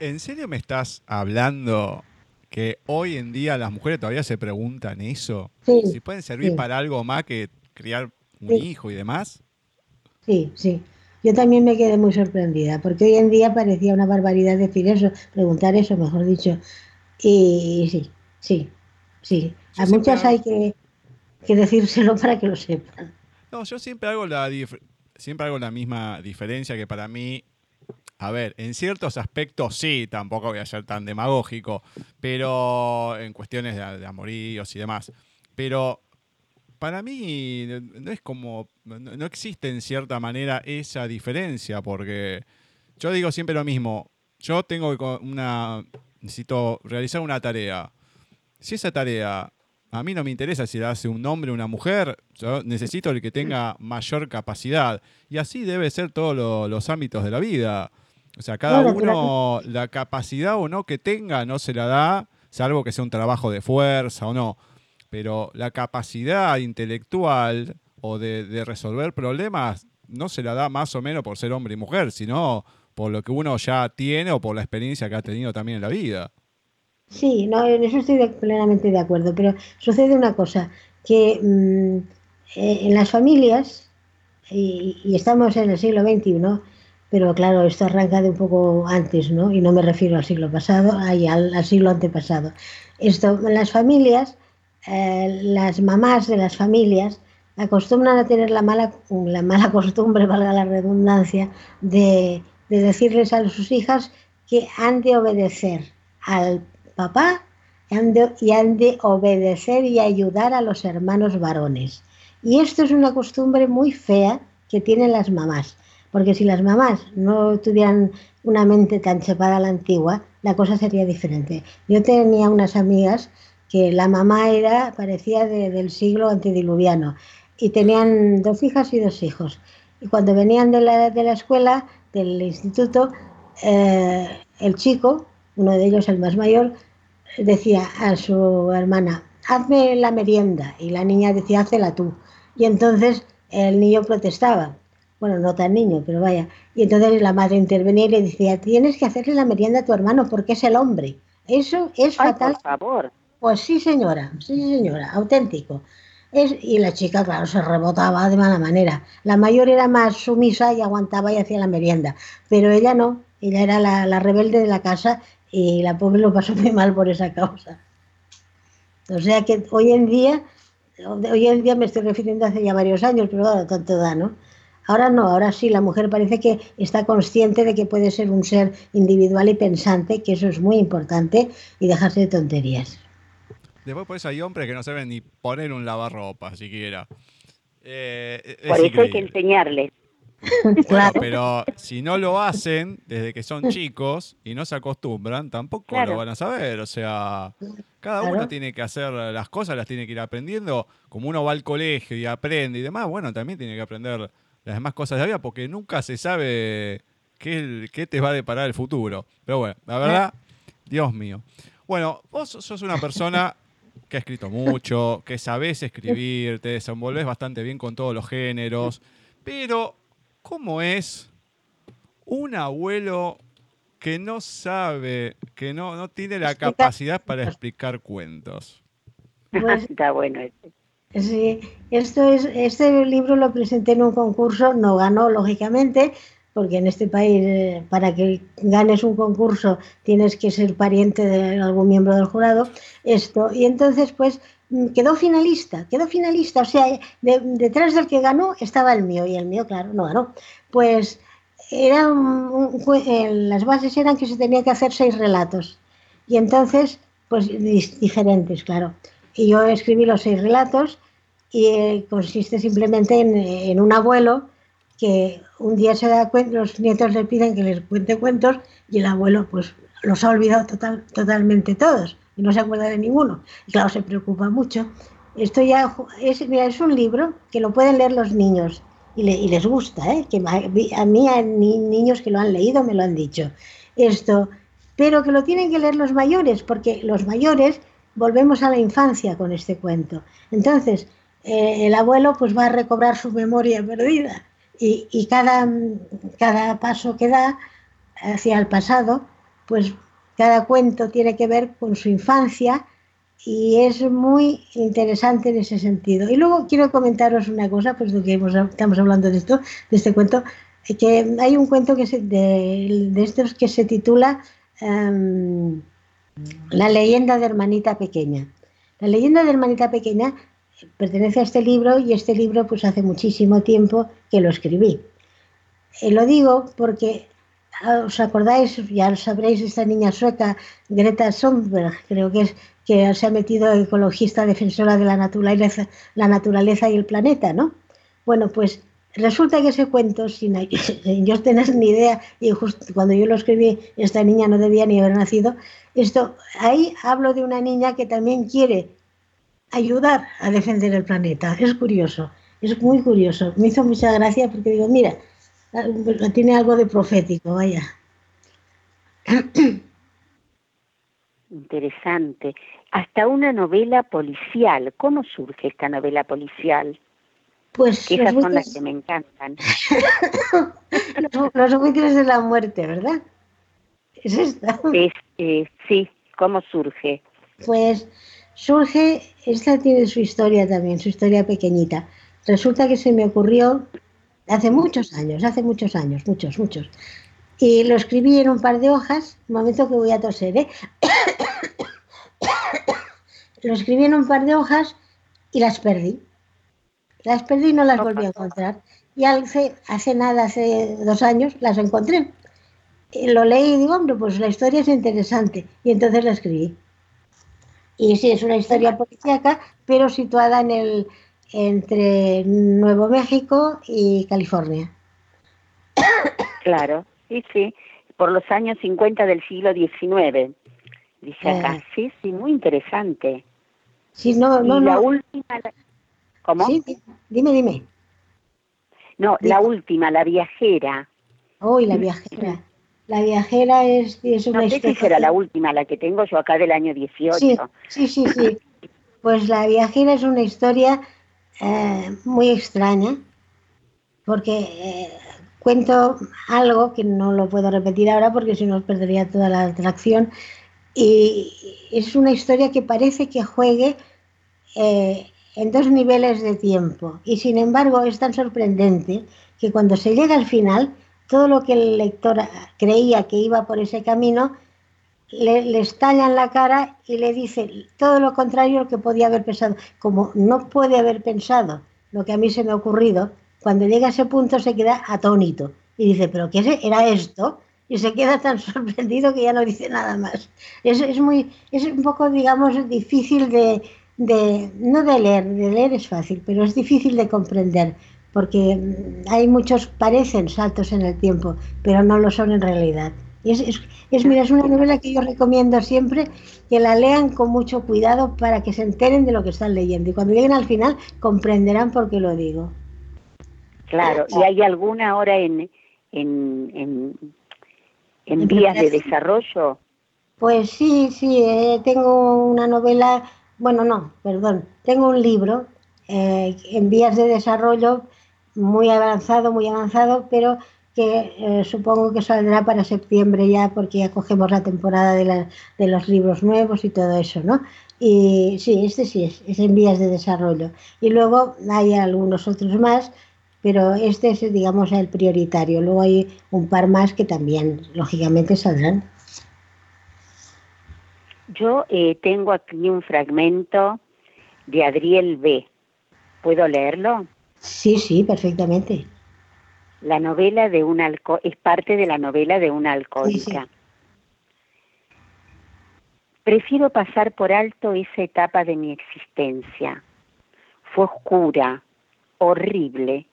S1: ¿En serio me estás hablando que hoy en día las mujeres todavía se preguntan eso?
S4: Sí,
S1: Si pueden servir
S4: sí.
S1: para algo más que criar un
S4: Sí.
S1: hijo y demás.
S4: Sí, sí. Yo también me quedé muy sorprendida, porque hoy en día parecía una barbaridad decir eso, preguntar eso, mejor dicho. Y sí, sí, sí. A muchas
S1: hago-
S4: hay que, que decírselo para que lo sepan.
S1: No, yo siempre hago la dif- siempre hago la misma diferencia que para mí, a ver, en ciertos aspectos sí, tampoco voy a ser tan demagógico, pero en cuestiones de, de amoríos y demás. Pero para mí no es como, no, existe en cierta manera esa diferencia, porque yo digo siempre lo mismo, yo tengo una, necesito realizar una tarea. Si esa tarea a mí no me interesa si la hace un hombre o una mujer, yo necesito el que tenga mayor capacidad. Y así debe ser todos lo- los ámbitos de la vida. O sea, cada
S4: Claro,
S1: uno, la capacidad o no que tenga, no se la da, salvo que sea un trabajo de fuerza o no. Pero la capacidad intelectual o de, de resolver problemas no se la da más o menos por ser hombre y mujer, sino por lo que uno ya tiene o por la experiencia que ha tenido también en la vida.
S4: Sí, no, en eso estoy de- plenamente de acuerdo, pero sucede una cosa, que mm, eh, en las familias, y, y estamos en el siglo XXI, pero claro, esto arranca de un poco antes, ¿no? Y no me refiero al siglo pasado, al, al siglo antepasado. Esto, las familias, eh, las mamás de las familias acostumbran a tener la mala, la mala costumbre, valga la redundancia, de, de decirles a sus hijas que han de obedecer al papá y han, de, y han de obedecer y ayudar a los hermanos varones. Y esto es una costumbre muy fea que tienen las mamás, porque si las mamás no tuvieran una mente tan chapada a la antigua, la cosa sería diferente. Yo tenía unas amigas que la mamá era, parecía de, del siglo antediluviano, y tenían dos hijas y dos hijos. Y cuando venían de la, de la escuela, del instituto, eh, el chico uno de ellos, el más mayor, decía a su hermana, hazme la merienda. Y la niña decía, hazla tú. Y entonces el niño protestaba. Bueno, no tan niño, pero vaya. Y entonces la madre intervenía y le decía, tienes que hacerle la merienda a tu hermano porque es el hombre. Eso es fatal.
S3: Por favor.
S4: Pues sí, señora, sí, señora, auténtico. Es, y la chica, claro, se rebotaba de mala manera. La mayor era más sumisa y aguantaba y hacía la merienda, pero ella no, ella era la, la rebelde de la casa y la pobre lo pasó muy mal por esa causa. O sea que hoy en día, hoy en día me estoy refiriendo hace ya varios años, pero claro, tanto da, ¿no? Ahora no, ahora sí, la mujer parece que está consciente de que puede ser un ser individual y pensante, que eso es muy importante, y dejarse de tonterías.
S1: Después por eso hay hombres que no saben ni poner un lavarropa siquiera. Eh,
S3: por eso hay que enseñarles.
S1: claro. pero si no lo hacen desde que son chicos y no se acostumbran, tampoco lo van a saber. O sea, cada uno tiene que hacer las cosas, las tiene que ir aprendiendo. Como uno va al colegio y aprende y demás, bueno, también tiene que aprender las demás cosas de la vida porque nunca se sabe qué, qué te va a deparar el futuro. Pero bueno, la verdad, Dios mío. Bueno, vos sos una persona que ha escrito mucho, que sabés escribir, te desenvolves bastante bien con todos los géneros, pero ¿cómo es un abuelo que no sabe, que no, no tiene la capacidad para explicar cuentos?
S3: Pues, Está bueno.
S4: Sí, esto es, este libro lo presenté en un concurso, no ganó lógicamente, porque en este país eh, para que ganes un concurso tienes que ser pariente de algún miembro del jurado, esto, y entonces pues quedó finalista, quedó finalista, o sea, detrás del que ganó estaba el mío, y el mío, claro, no ganó. Pues era las bases eran que se tenía que hacer seis relatos, y entonces, pues diferentes, claro. Y yo escribí los seis relatos, y eh, consiste simplemente en, en un abuelo que un día se da cuenta, los nietos le piden que les cuente cuentos y el abuelo pues los ha olvidado total, totalmente todos y no se acuerda de ninguno. Y claro, se preocupa mucho. Esto ya es, es un libro que lo pueden leer los niños y, les gusta, ¿eh? que a mí hay niños que lo han leído me lo han dicho. Esto, pero que lo tienen que leer los mayores, porque los mayores volvemos a la infancia con este cuento. Entonces, eh, el abuelo pues va a recobrar su memoria perdida y, cada, cada paso que da hacia el pasado, pues cada cuento tiene que ver con su infancia y es muy interesante en ese sentido. Y luego quiero comentaros una cosa, pues de que estamos hablando de esto, de este cuento, que hay un cuento que de, estos que se titula em, La leyenda de hermanita pequeña. La leyenda de hermanita pequeña pertenece a este libro y este libro pues hace muchísimo tiempo que lo escribí. Eh, lo digo porque os acordáis, ya sabréis, esta niña sueca, Greta Thunberg, creo que es que se ha metido ecologista defensora de la naturaleza, la naturaleza y el planeta, ¿no? Bueno, pues resulta que ese cuento, sin, yo tener ni idea, y justo cuando yo lo escribí, esta niña no debía ni haber nacido, esto, ahí hablo de una niña que también quiere ayudar a defender el planeta. Es curioso, es muy curioso. Me hizo mucha gracia porque digo, mira, tiene algo de profético, vaya.
S3: Interesante. Hasta una novela policial. ¿Cómo surge esta novela policial?
S4: Pues
S3: esas son las que me encantan.
S4: los, los de la muerte, ¿verdad? ¿Es esta?
S3: Eh, sí, ¿cómo surge?
S4: Pues surge, esta tiene su historia también, su historia pequeñita. Resulta que se me ocurrió hace muchos años, hace muchos años, muchos, muchos. Y lo escribí en un par de hojas, un momento que voy a toser, ¿eh? lo escribí en un par de hojas y las perdí. Las perdí y no las volví a encontrar. Y hace, hace nada, hace dos años, las encontré. Lo leí y digo, hombre, pues la historia es interesante. Y entonces la escribí. Y sí, es una historia policíaca, pero situada en el entre Nuevo México y California.
S3: Claro, sí, sí, por los años 50 del siglo XIX, dice acá. Eh. Sí, sí, muy interesante.
S4: Sí, no, no,
S3: y la última... ¿Cómo?
S4: Sí, dime, dime.
S3: No, la última, la viajera.
S4: Uy, la viajera. La viajera es, es una
S3: no sé si será la última, la que tengo yo acá del año 18.
S4: Sí, sí, sí. sí. pues la viajera es una historia eh, muy extraña, porque eh, cuento algo que no lo puedo repetir ahora porque si no perdería toda la atracción. Y es una historia que parece que juegue eh, en dos niveles de tiempo. Y sin embargo es tan sorprendente que cuando se llega al final, todo lo que el lector creía que iba por ese camino, le, le estalla en la cara y le dice todo lo contrario lo que podía haber pensado. Como no puede haber pensado lo que a mí se me ha ocurrido, cuando llega a ese punto se queda atónito y dice, pero ¿qué era esto? Y se queda tan sorprendido que ya no dice nada más. Es, es muy, es un poco, digamos, difícil de, de, no de leer, de leer es fácil, pero es difícil de comprender porque mm, hay muchos, parecen saltos en el tiempo, pero no lo son en realidad. Es, es, es, mira, es una novela que yo recomiendo siempre que la lean con mucho cuidado para que se enteren de lo que están leyendo. Y cuando lleguen al final comprenderán por qué lo digo.
S3: Claro, ¿y hay alguna ahora en, en, en, en vías de desarrollo?
S4: Pues sí, sí, eh, tengo una novela, bueno, no, perdón, tengo un libro eh, en vías de desarrollo muy avanzado, muy avanzado, pero que eh, supongo que saldrá para septiembre ya porque ya cogemos la temporada de, la, de, los libros nuevos y todo eso, ¿no? Y sí, este sí es, es, en vías de desarrollo. Y luego hay algunos otros más, pero este es, digamos, el prioritario. Luego hay un par más que también, lógicamente, saldrán.
S3: Yo eh, tengo aquí un fragmento de Adriel B. ¿Puedo leerlo?
S4: Sí, sí, perfectamente.
S3: La novela de un alco es parte de la novela de una alcohólica. Sí, sí. Prefiero pasar por alto esa etapa de mi existencia. Fue oscura, horrible,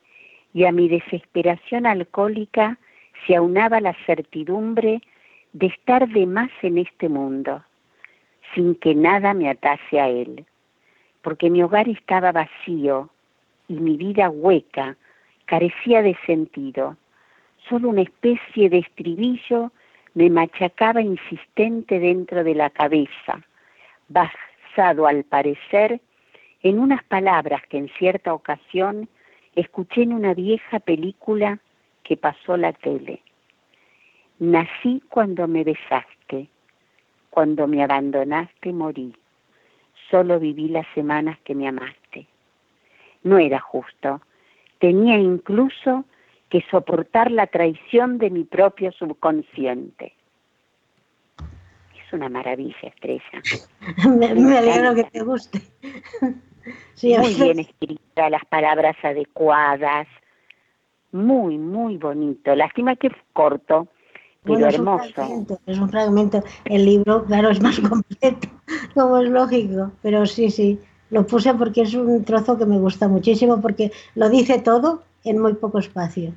S3: y a mi desesperación alcohólica se aunaba la certidumbre de estar de más en este mundo, sin que nada me atase a él, porque mi hogar estaba vacío, y mi vida hueca carecía de sentido. Solo una especie de estribillo me machacaba insistente dentro de la cabeza, basado al parecer en unas palabras que en cierta ocasión escuché en una vieja película que pasó la tele. Nací cuando me besaste, cuando me abandonaste morí, solo viví las semanas que me amaste no era justo. Tenía incluso que soportar la traición de mi propio subconsciente. Es una maravilla, Estrella.
S4: me, me alegro que te guste.
S3: sí, muy bien escrita, las palabras adecuadas, muy, muy bonito. Lástima que es corto, pero
S4: bueno,
S3: hermoso.
S4: Es un, fragmento, es un fragmento. El libro, claro, es más completo, como es lógico, pero sí, sí. Lo puse porque es un trozo que me gusta muchísimo porque lo dice todo en muy poco espacio.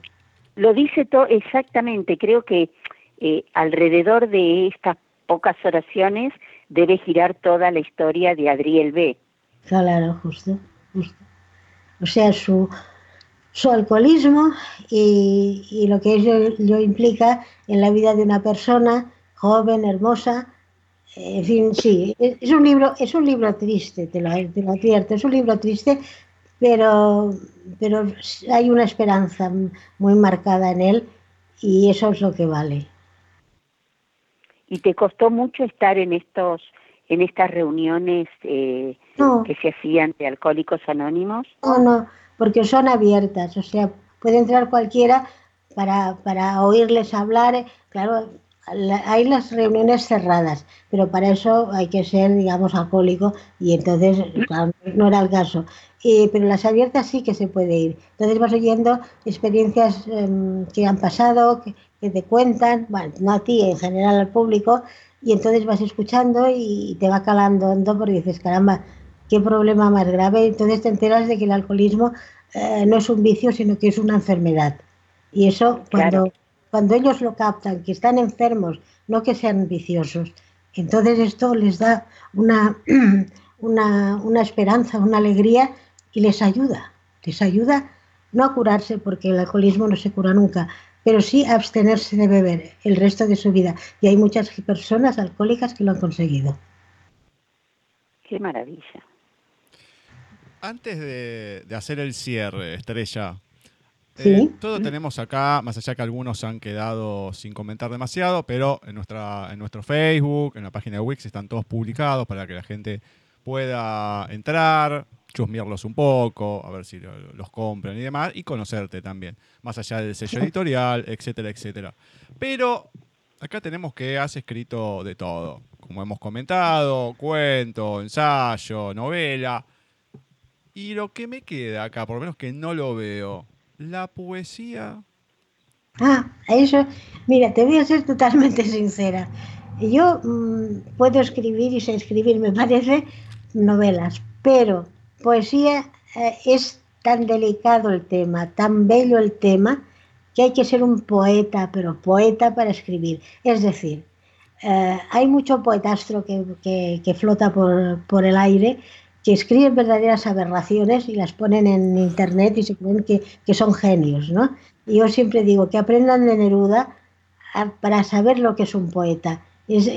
S3: Lo dice todo exactamente. Creo que eh, alrededor de estas pocas oraciones debe girar toda la historia de Adriel B.
S4: Claro, justo, justo. O sea, su, su alcoholismo y, y lo que ello implica en la vida de una persona joven, hermosa, en fin, sí, es un libro, es un libro triste, te lo, te lo advierto, es un libro triste, pero, pero hay una esperanza muy marcada en él y eso es lo que vale.
S3: ¿Y te costó mucho estar en estos en estas reuniones eh, no. que se hacían de Alcohólicos Anónimos?
S4: No, no, porque son abiertas, o sea, puede entrar cualquiera para, para oírles hablar, claro, hay las reuniones cerradas, pero para eso hay que ser, digamos, alcohólico y entonces, claro, no era el caso. Eh, pero las abiertas sí que se puede ir. Entonces vas oyendo experiencias eh, que han pasado, que, que, te cuentan, bueno, no a ti, en general al público, y entonces vas escuchando y te va calando hondo porque dices, caramba, qué problema más grave. Entonces te enteras de que el alcoholismo eh, no es un vicio, sino que es una enfermedad. Y eso cuando... Claro cuando ellos lo captan, que están enfermos, no que sean viciosos, entonces esto les da una, una, una esperanza, una alegría y les ayuda, les ayuda no a curarse, porque el alcoholismo no se cura nunca, pero sí abstenerse de beber el resto de su vida. Y hay muchas personas alcohólicas que lo han conseguido.
S3: Qué maravilla.
S1: Antes de, hacer el cierre, Estrella,
S4: ¿Sí?
S1: eh, todos tenemos acá, más allá que algunos han quedado sin comentar demasiado, pero en, nuestra, en nuestro Facebook, en la página de Wix, están todos publicados para que la gente pueda entrar, chusmearlos un poco, a ver si los compran y demás, y conocerte también, más allá del sello editorial, etcétera, etcétera. Pero acá tenemos que has escrito de todo, como hemos comentado, cuento, ensayo, novela. Y lo que me queda acá, por lo menos que no lo veo, la poesía.
S4: Ah, eso, mira, te voy a ser totalmente sincera. Yo mm, puedo escribir y sé escribir, me parece, novelas, pero poesía eh, es tan delicado el tema, tan bello el tema, que hay que ser un poeta, pero poeta para escribir. Es decir, eh, hay mucho poetastro que, que, flota por, por, el aire que escriben verdaderas aberraciones y las ponen en internet y se creen que, que son genios, ¿no? Y yo siempre digo que aprendan de Neruda para saber lo que es un poeta. Es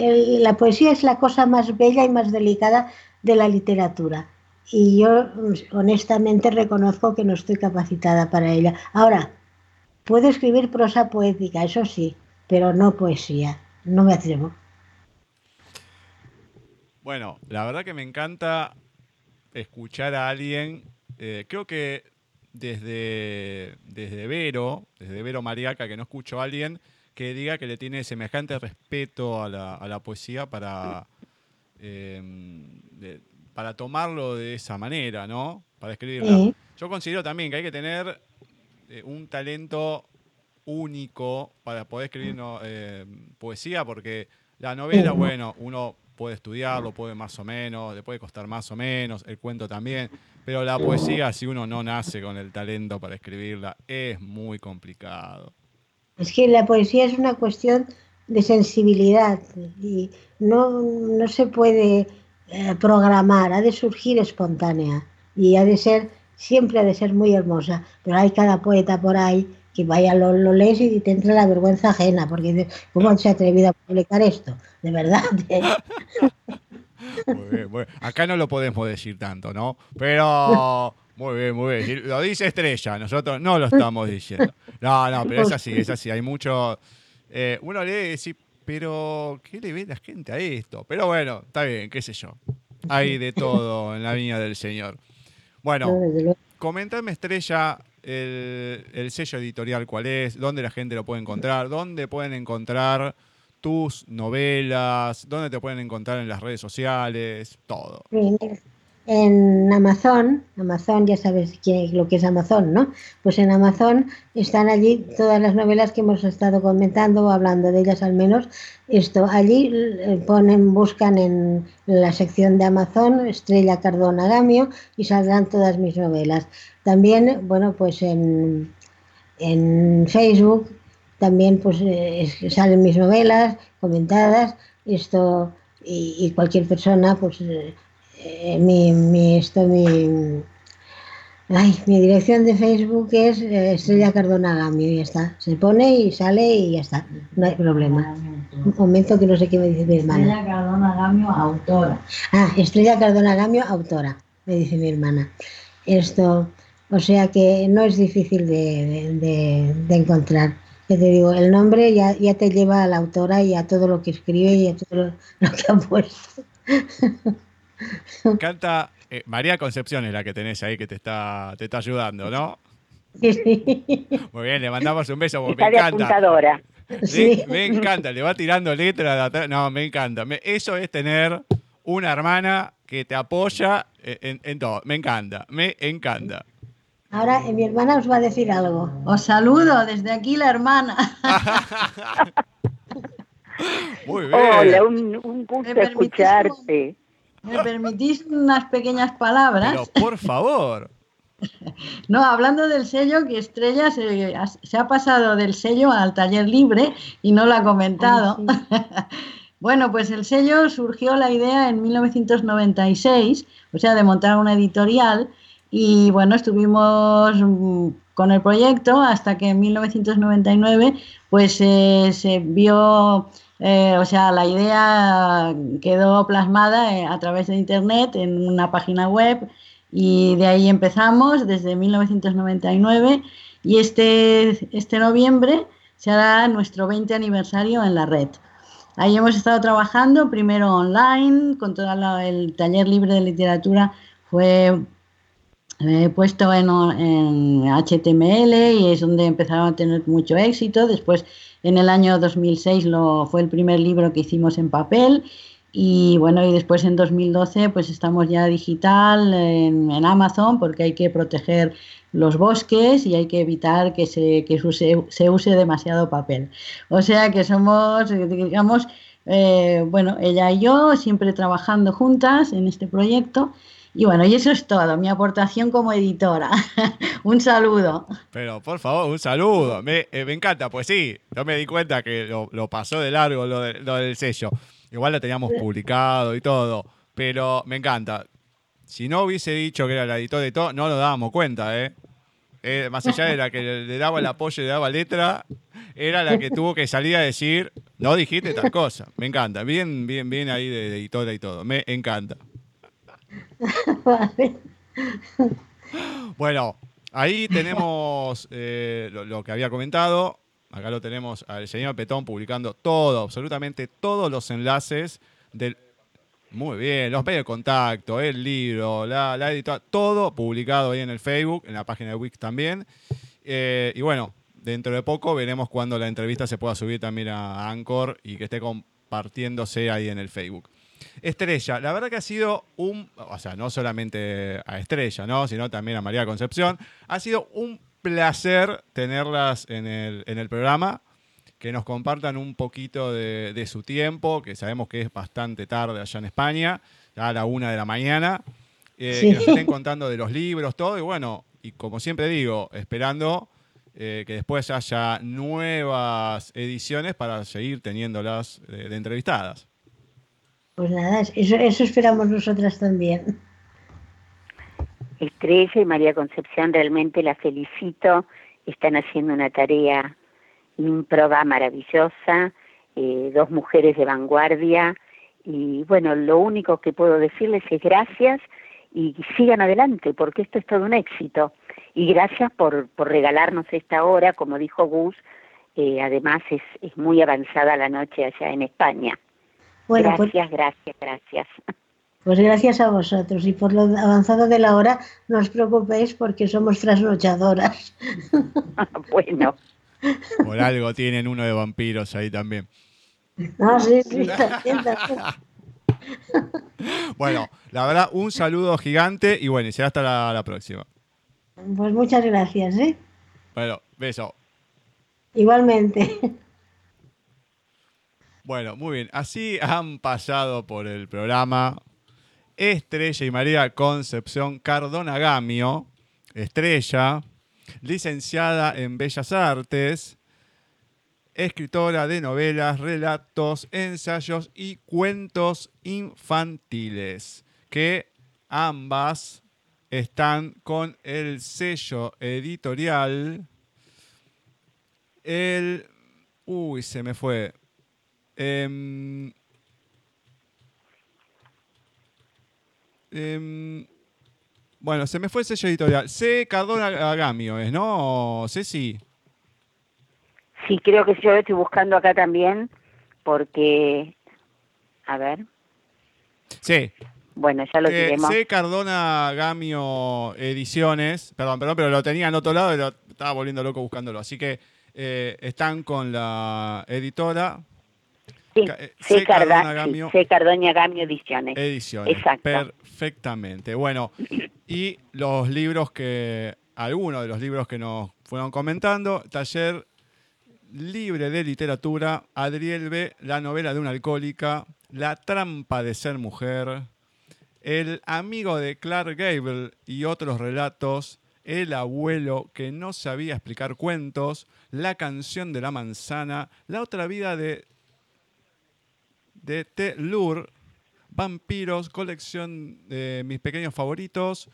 S4: la poesía es la cosa más bella y más delicada de la literatura. Y yo honestamente reconozco que no estoy capacitada para ella. Ahora, puedo escribir prosa poética, eso sí, pero no poesía. No me atrevo.
S1: Bueno, la verdad que me encanta escuchar a alguien, eh, creo que desde, desde Vero, desde Vero Mariaca, que no escucho a alguien que diga que le tiene semejante respeto a la, a la poesía para, eh, para tomarlo de esa manera, ¿no? Para escribirla. Yo considero también que hay que tener eh, un talento único para poder escribir poesía, porque la novela, bueno, uno puede estudiarlo, puede más o menos, le puede costar más o menos, el cuento también, pero la poesía, si uno no nace con el talento para escribirla, es muy complicado.
S4: Es que la poesía es una cuestión de sensibilidad y no, no se puede eh, programar, ha de surgir espontánea y ha de ser, siempre ha de ser muy hermosa, pero hay cada poeta por ahí que vaya, lo, lo lees y te entra la vergüenza ajena, porque ¿cómo se ha atrevido a publicar esto? De verdad.
S1: Acá no lo podemos decir tanto, ¿no? Pero muy bien, muy bien. Lo dice Estrella, nosotros no lo estamos diciendo. No, no, pero es así, es así. Hay mucho... Eh, uno lee y dice, pero ¿qué le ve la gente a esto? Pero bueno, está bien, qué sé yo. Hay de todo en la viña del Señor. Bueno, comentame, Estrella, el, sello editorial cuál es, dónde la gente lo puede encontrar, dónde pueden encontrar tus novelas, dónde te pueden encontrar en las redes sociales, todo.
S4: En Amazon, Amazon ya sabes lo que es Amazon, ¿no? Pues en Amazon están allí todas las novelas que hemos estado comentando o hablando de ellas al menos. Esto allí eh, ponen, buscan en la sección de Amazon Estrella Cardona Gamio y saldrán todas mis novelas. También, bueno, pues en, Facebook también pues eh, salen mis novelas comentadas, esto y, cualquier persona pues eh, mi, mi, esto, mi, mi dirección de Facebook es eh, Estrella Cardona Gamio y ya está. Se pone y sale y ya está. No hay problema. Un momento que no sé qué me dice mi hermana.
S5: Estrella Cardona Gamio, autora.
S4: Ah, Estrella Cardona Gamio, autora, me dice mi hermana. Esto, o sea que no es difícil de, encontrar. Ya te digo, el nombre ya, ya, te lleva a la autora y a todo lo que escribe y a todo lo, que ha puesto.
S1: Canta eh, María Concepción es la que tenés ahí que te está, te está ayudando, ¿no?
S4: Sí,
S1: Muy bien, le mandamos un beso
S3: porque me encanta.
S1: Sí. Me, encanta, le va tirando letras No, me encanta. eso es tener una hermana que te apoya en, en todo. Me encanta, me encanta.
S4: Ahora mi hermana os va a decir algo.
S5: Os saludo desde aquí la hermana.
S1: Muy bien.
S3: Hola, un, gusto escucharte.
S5: ¿Me permitís unas pequeñas palabras?
S1: Pero por favor.
S5: No, hablando del sello, que Estrella se, ha pasado del sello al taller libre y no lo ha comentado. bueno, pues el sello surgió la idea en 1996, o sea, de montar una editorial y bueno, estuvimos con el proyecto hasta que en 1999 pues eh, se vio, eh, o sea, la idea quedó plasmada a través de Internet en una página web y de ahí empezamos desde 1999 y este, este noviembre se hará nuestro 20 aniversario en la red. Ahí hemos estado trabajando primero online, con todo el taller libre de literatura fue he puesto en, HTML y es donde empezaron a tener mucho éxito. Después, en el año 2006, lo, fue el primer libro que hicimos en papel. Y bueno, y después en 2012 pues estamos ya digital en, Amazon porque hay que proteger los bosques y hay que evitar que, se, que se, use demasiado papel. O sea que somos, digamos, eh, bueno, ella y yo siempre trabajando juntas en este proyecto y bueno, y eso es todo, mi aportación como editora. un saludo.
S1: Pero por favor, un saludo. Me, eh, encanta, pues sí, yo me di cuenta que lo, pasó de largo lo, del sello. Igual lo teníamos publicado y todo, pero me encanta. Si no hubiese dicho que era la editora y todo, no nos dábamos cuenta, ¿eh? ¿eh? más allá de la que le daba el apoyo y le daba letra, era la que tuvo que salir a decir, no dijiste tal cosa. Me encanta. Bien, bien, bien ahí de editora y todo. Me encanta. Bueno, ahí tenemos eh, lo, que había comentado. Acá lo tenemos al señor Petón publicando todo, absolutamente todos los enlaces del. Muy bien, los medios de contacto, el libro, la, la editora, todo publicado ahí en el Facebook, en la página de Wix también. Eh, y bueno, dentro de poco veremos cuando la entrevista se pueda subir también a Anchor y que esté compartiéndose ahí en el Facebook. Estrella, la verdad que ha sido un, o sea, no solamente a Estrella, ¿no? sino también a María Concepción, ha sido un placer tenerlas en el, programa, que nos compartan un poquito de, su tiempo, que sabemos que es bastante tarde allá en España, ya a la una de la mañana, eh, que nos estén contando de los libros, todo, y bueno, y como siempre digo, esperando eh, que después haya nuevas ediciones para seguir teniéndolas de entrevistadas.
S4: Pues nada, eso, eso esperamos nosotras también.
S3: Estrella y María Concepción, realmente la felicito. Están haciendo una tarea improba maravillosa, eh, dos mujeres de vanguardia. Y bueno, lo único que puedo decirles es gracias y sigan adelante, porque esto es todo un éxito. Y gracias por, por regalarnos esta hora, como dijo Gus, eh, además es, es muy avanzada la noche allá en España. Bueno, pues gracias, gracias, gracias.
S4: Pues gracias a vosotros y por lo avanzado de la hora no os preocupéis porque somos trasnochadoras.
S3: bueno.
S1: Por algo tienen uno de vampiros ahí también.
S4: No, sí, sí,
S1: Bueno, la verdad, un saludo gigante y bueno, y será hasta la, la próxima.
S4: Pues muchas gracias, ¿eh?
S1: Bueno, beso.
S4: Igualmente.
S1: Bueno, muy bien. Así han pasado por el programa Estrella y María Concepción Cardona Gamio. Estrella, licenciada en Bellas Artes, escritora de novelas, relatos, ensayos y cuentos infantiles, que ambas están con el sello editorial. El... Uy, se me fue. Em, em, bueno, se me fue el sello editorial. C. Cardona Agamio es, ¿no? Ceci.
S3: Sí, creo que yo lo estoy buscando acá también, porque. A ver.
S1: Sí.
S3: Bueno, ya lo
S1: eh, C. Cardona Gamio Ediciones. Perdón, perdón, pero lo tenía en otro lado y lo estaba volviendo loco buscándolo. Así que eh, están con la editora.
S3: Sí, C. Gamio, Ediciones.
S1: Ediciones. Exacto. Perfectamente. Bueno, y los libros que, algunos de los libros que nos fueron comentando, taller libre de literatura, Adriel B., la novela de una alcohólica, La trampa de ser mujer, El amigo de Clark Gable y otros relatos, El abuelo que no sabía explicar cuentos, La canción de la manzana, La otra vida de de The Lure, Vampiros, colección de mis pequeños favoritos,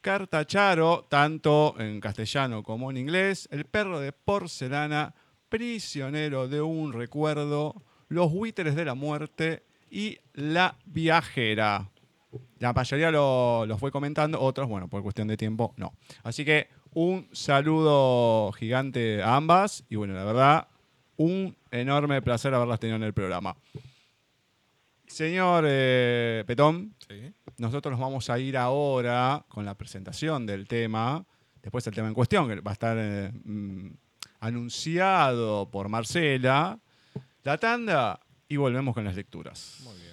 S1: Cartacharo, tanto en castellano como en inglés, El perro de porcelana, Prisionero de un recuerdo, Los buitres de la muerte y La viajera. La mayoría lo fue comentando, otros, bueno, por cuestión de tiempo, no. Así que un saludo gigante a ambas y bueno, la verdad, un enorme placer haberlas tenido en el programa. Señor eh, Petón,
S2: Sí.
S1: nosotros nos vamos a ir ahora con la presentación del tema, después el tema en cuestión, que va a estar eh, mm, anunciado por Marcela, la tanda y volvemos con las lecturas.
S2: Muy bien.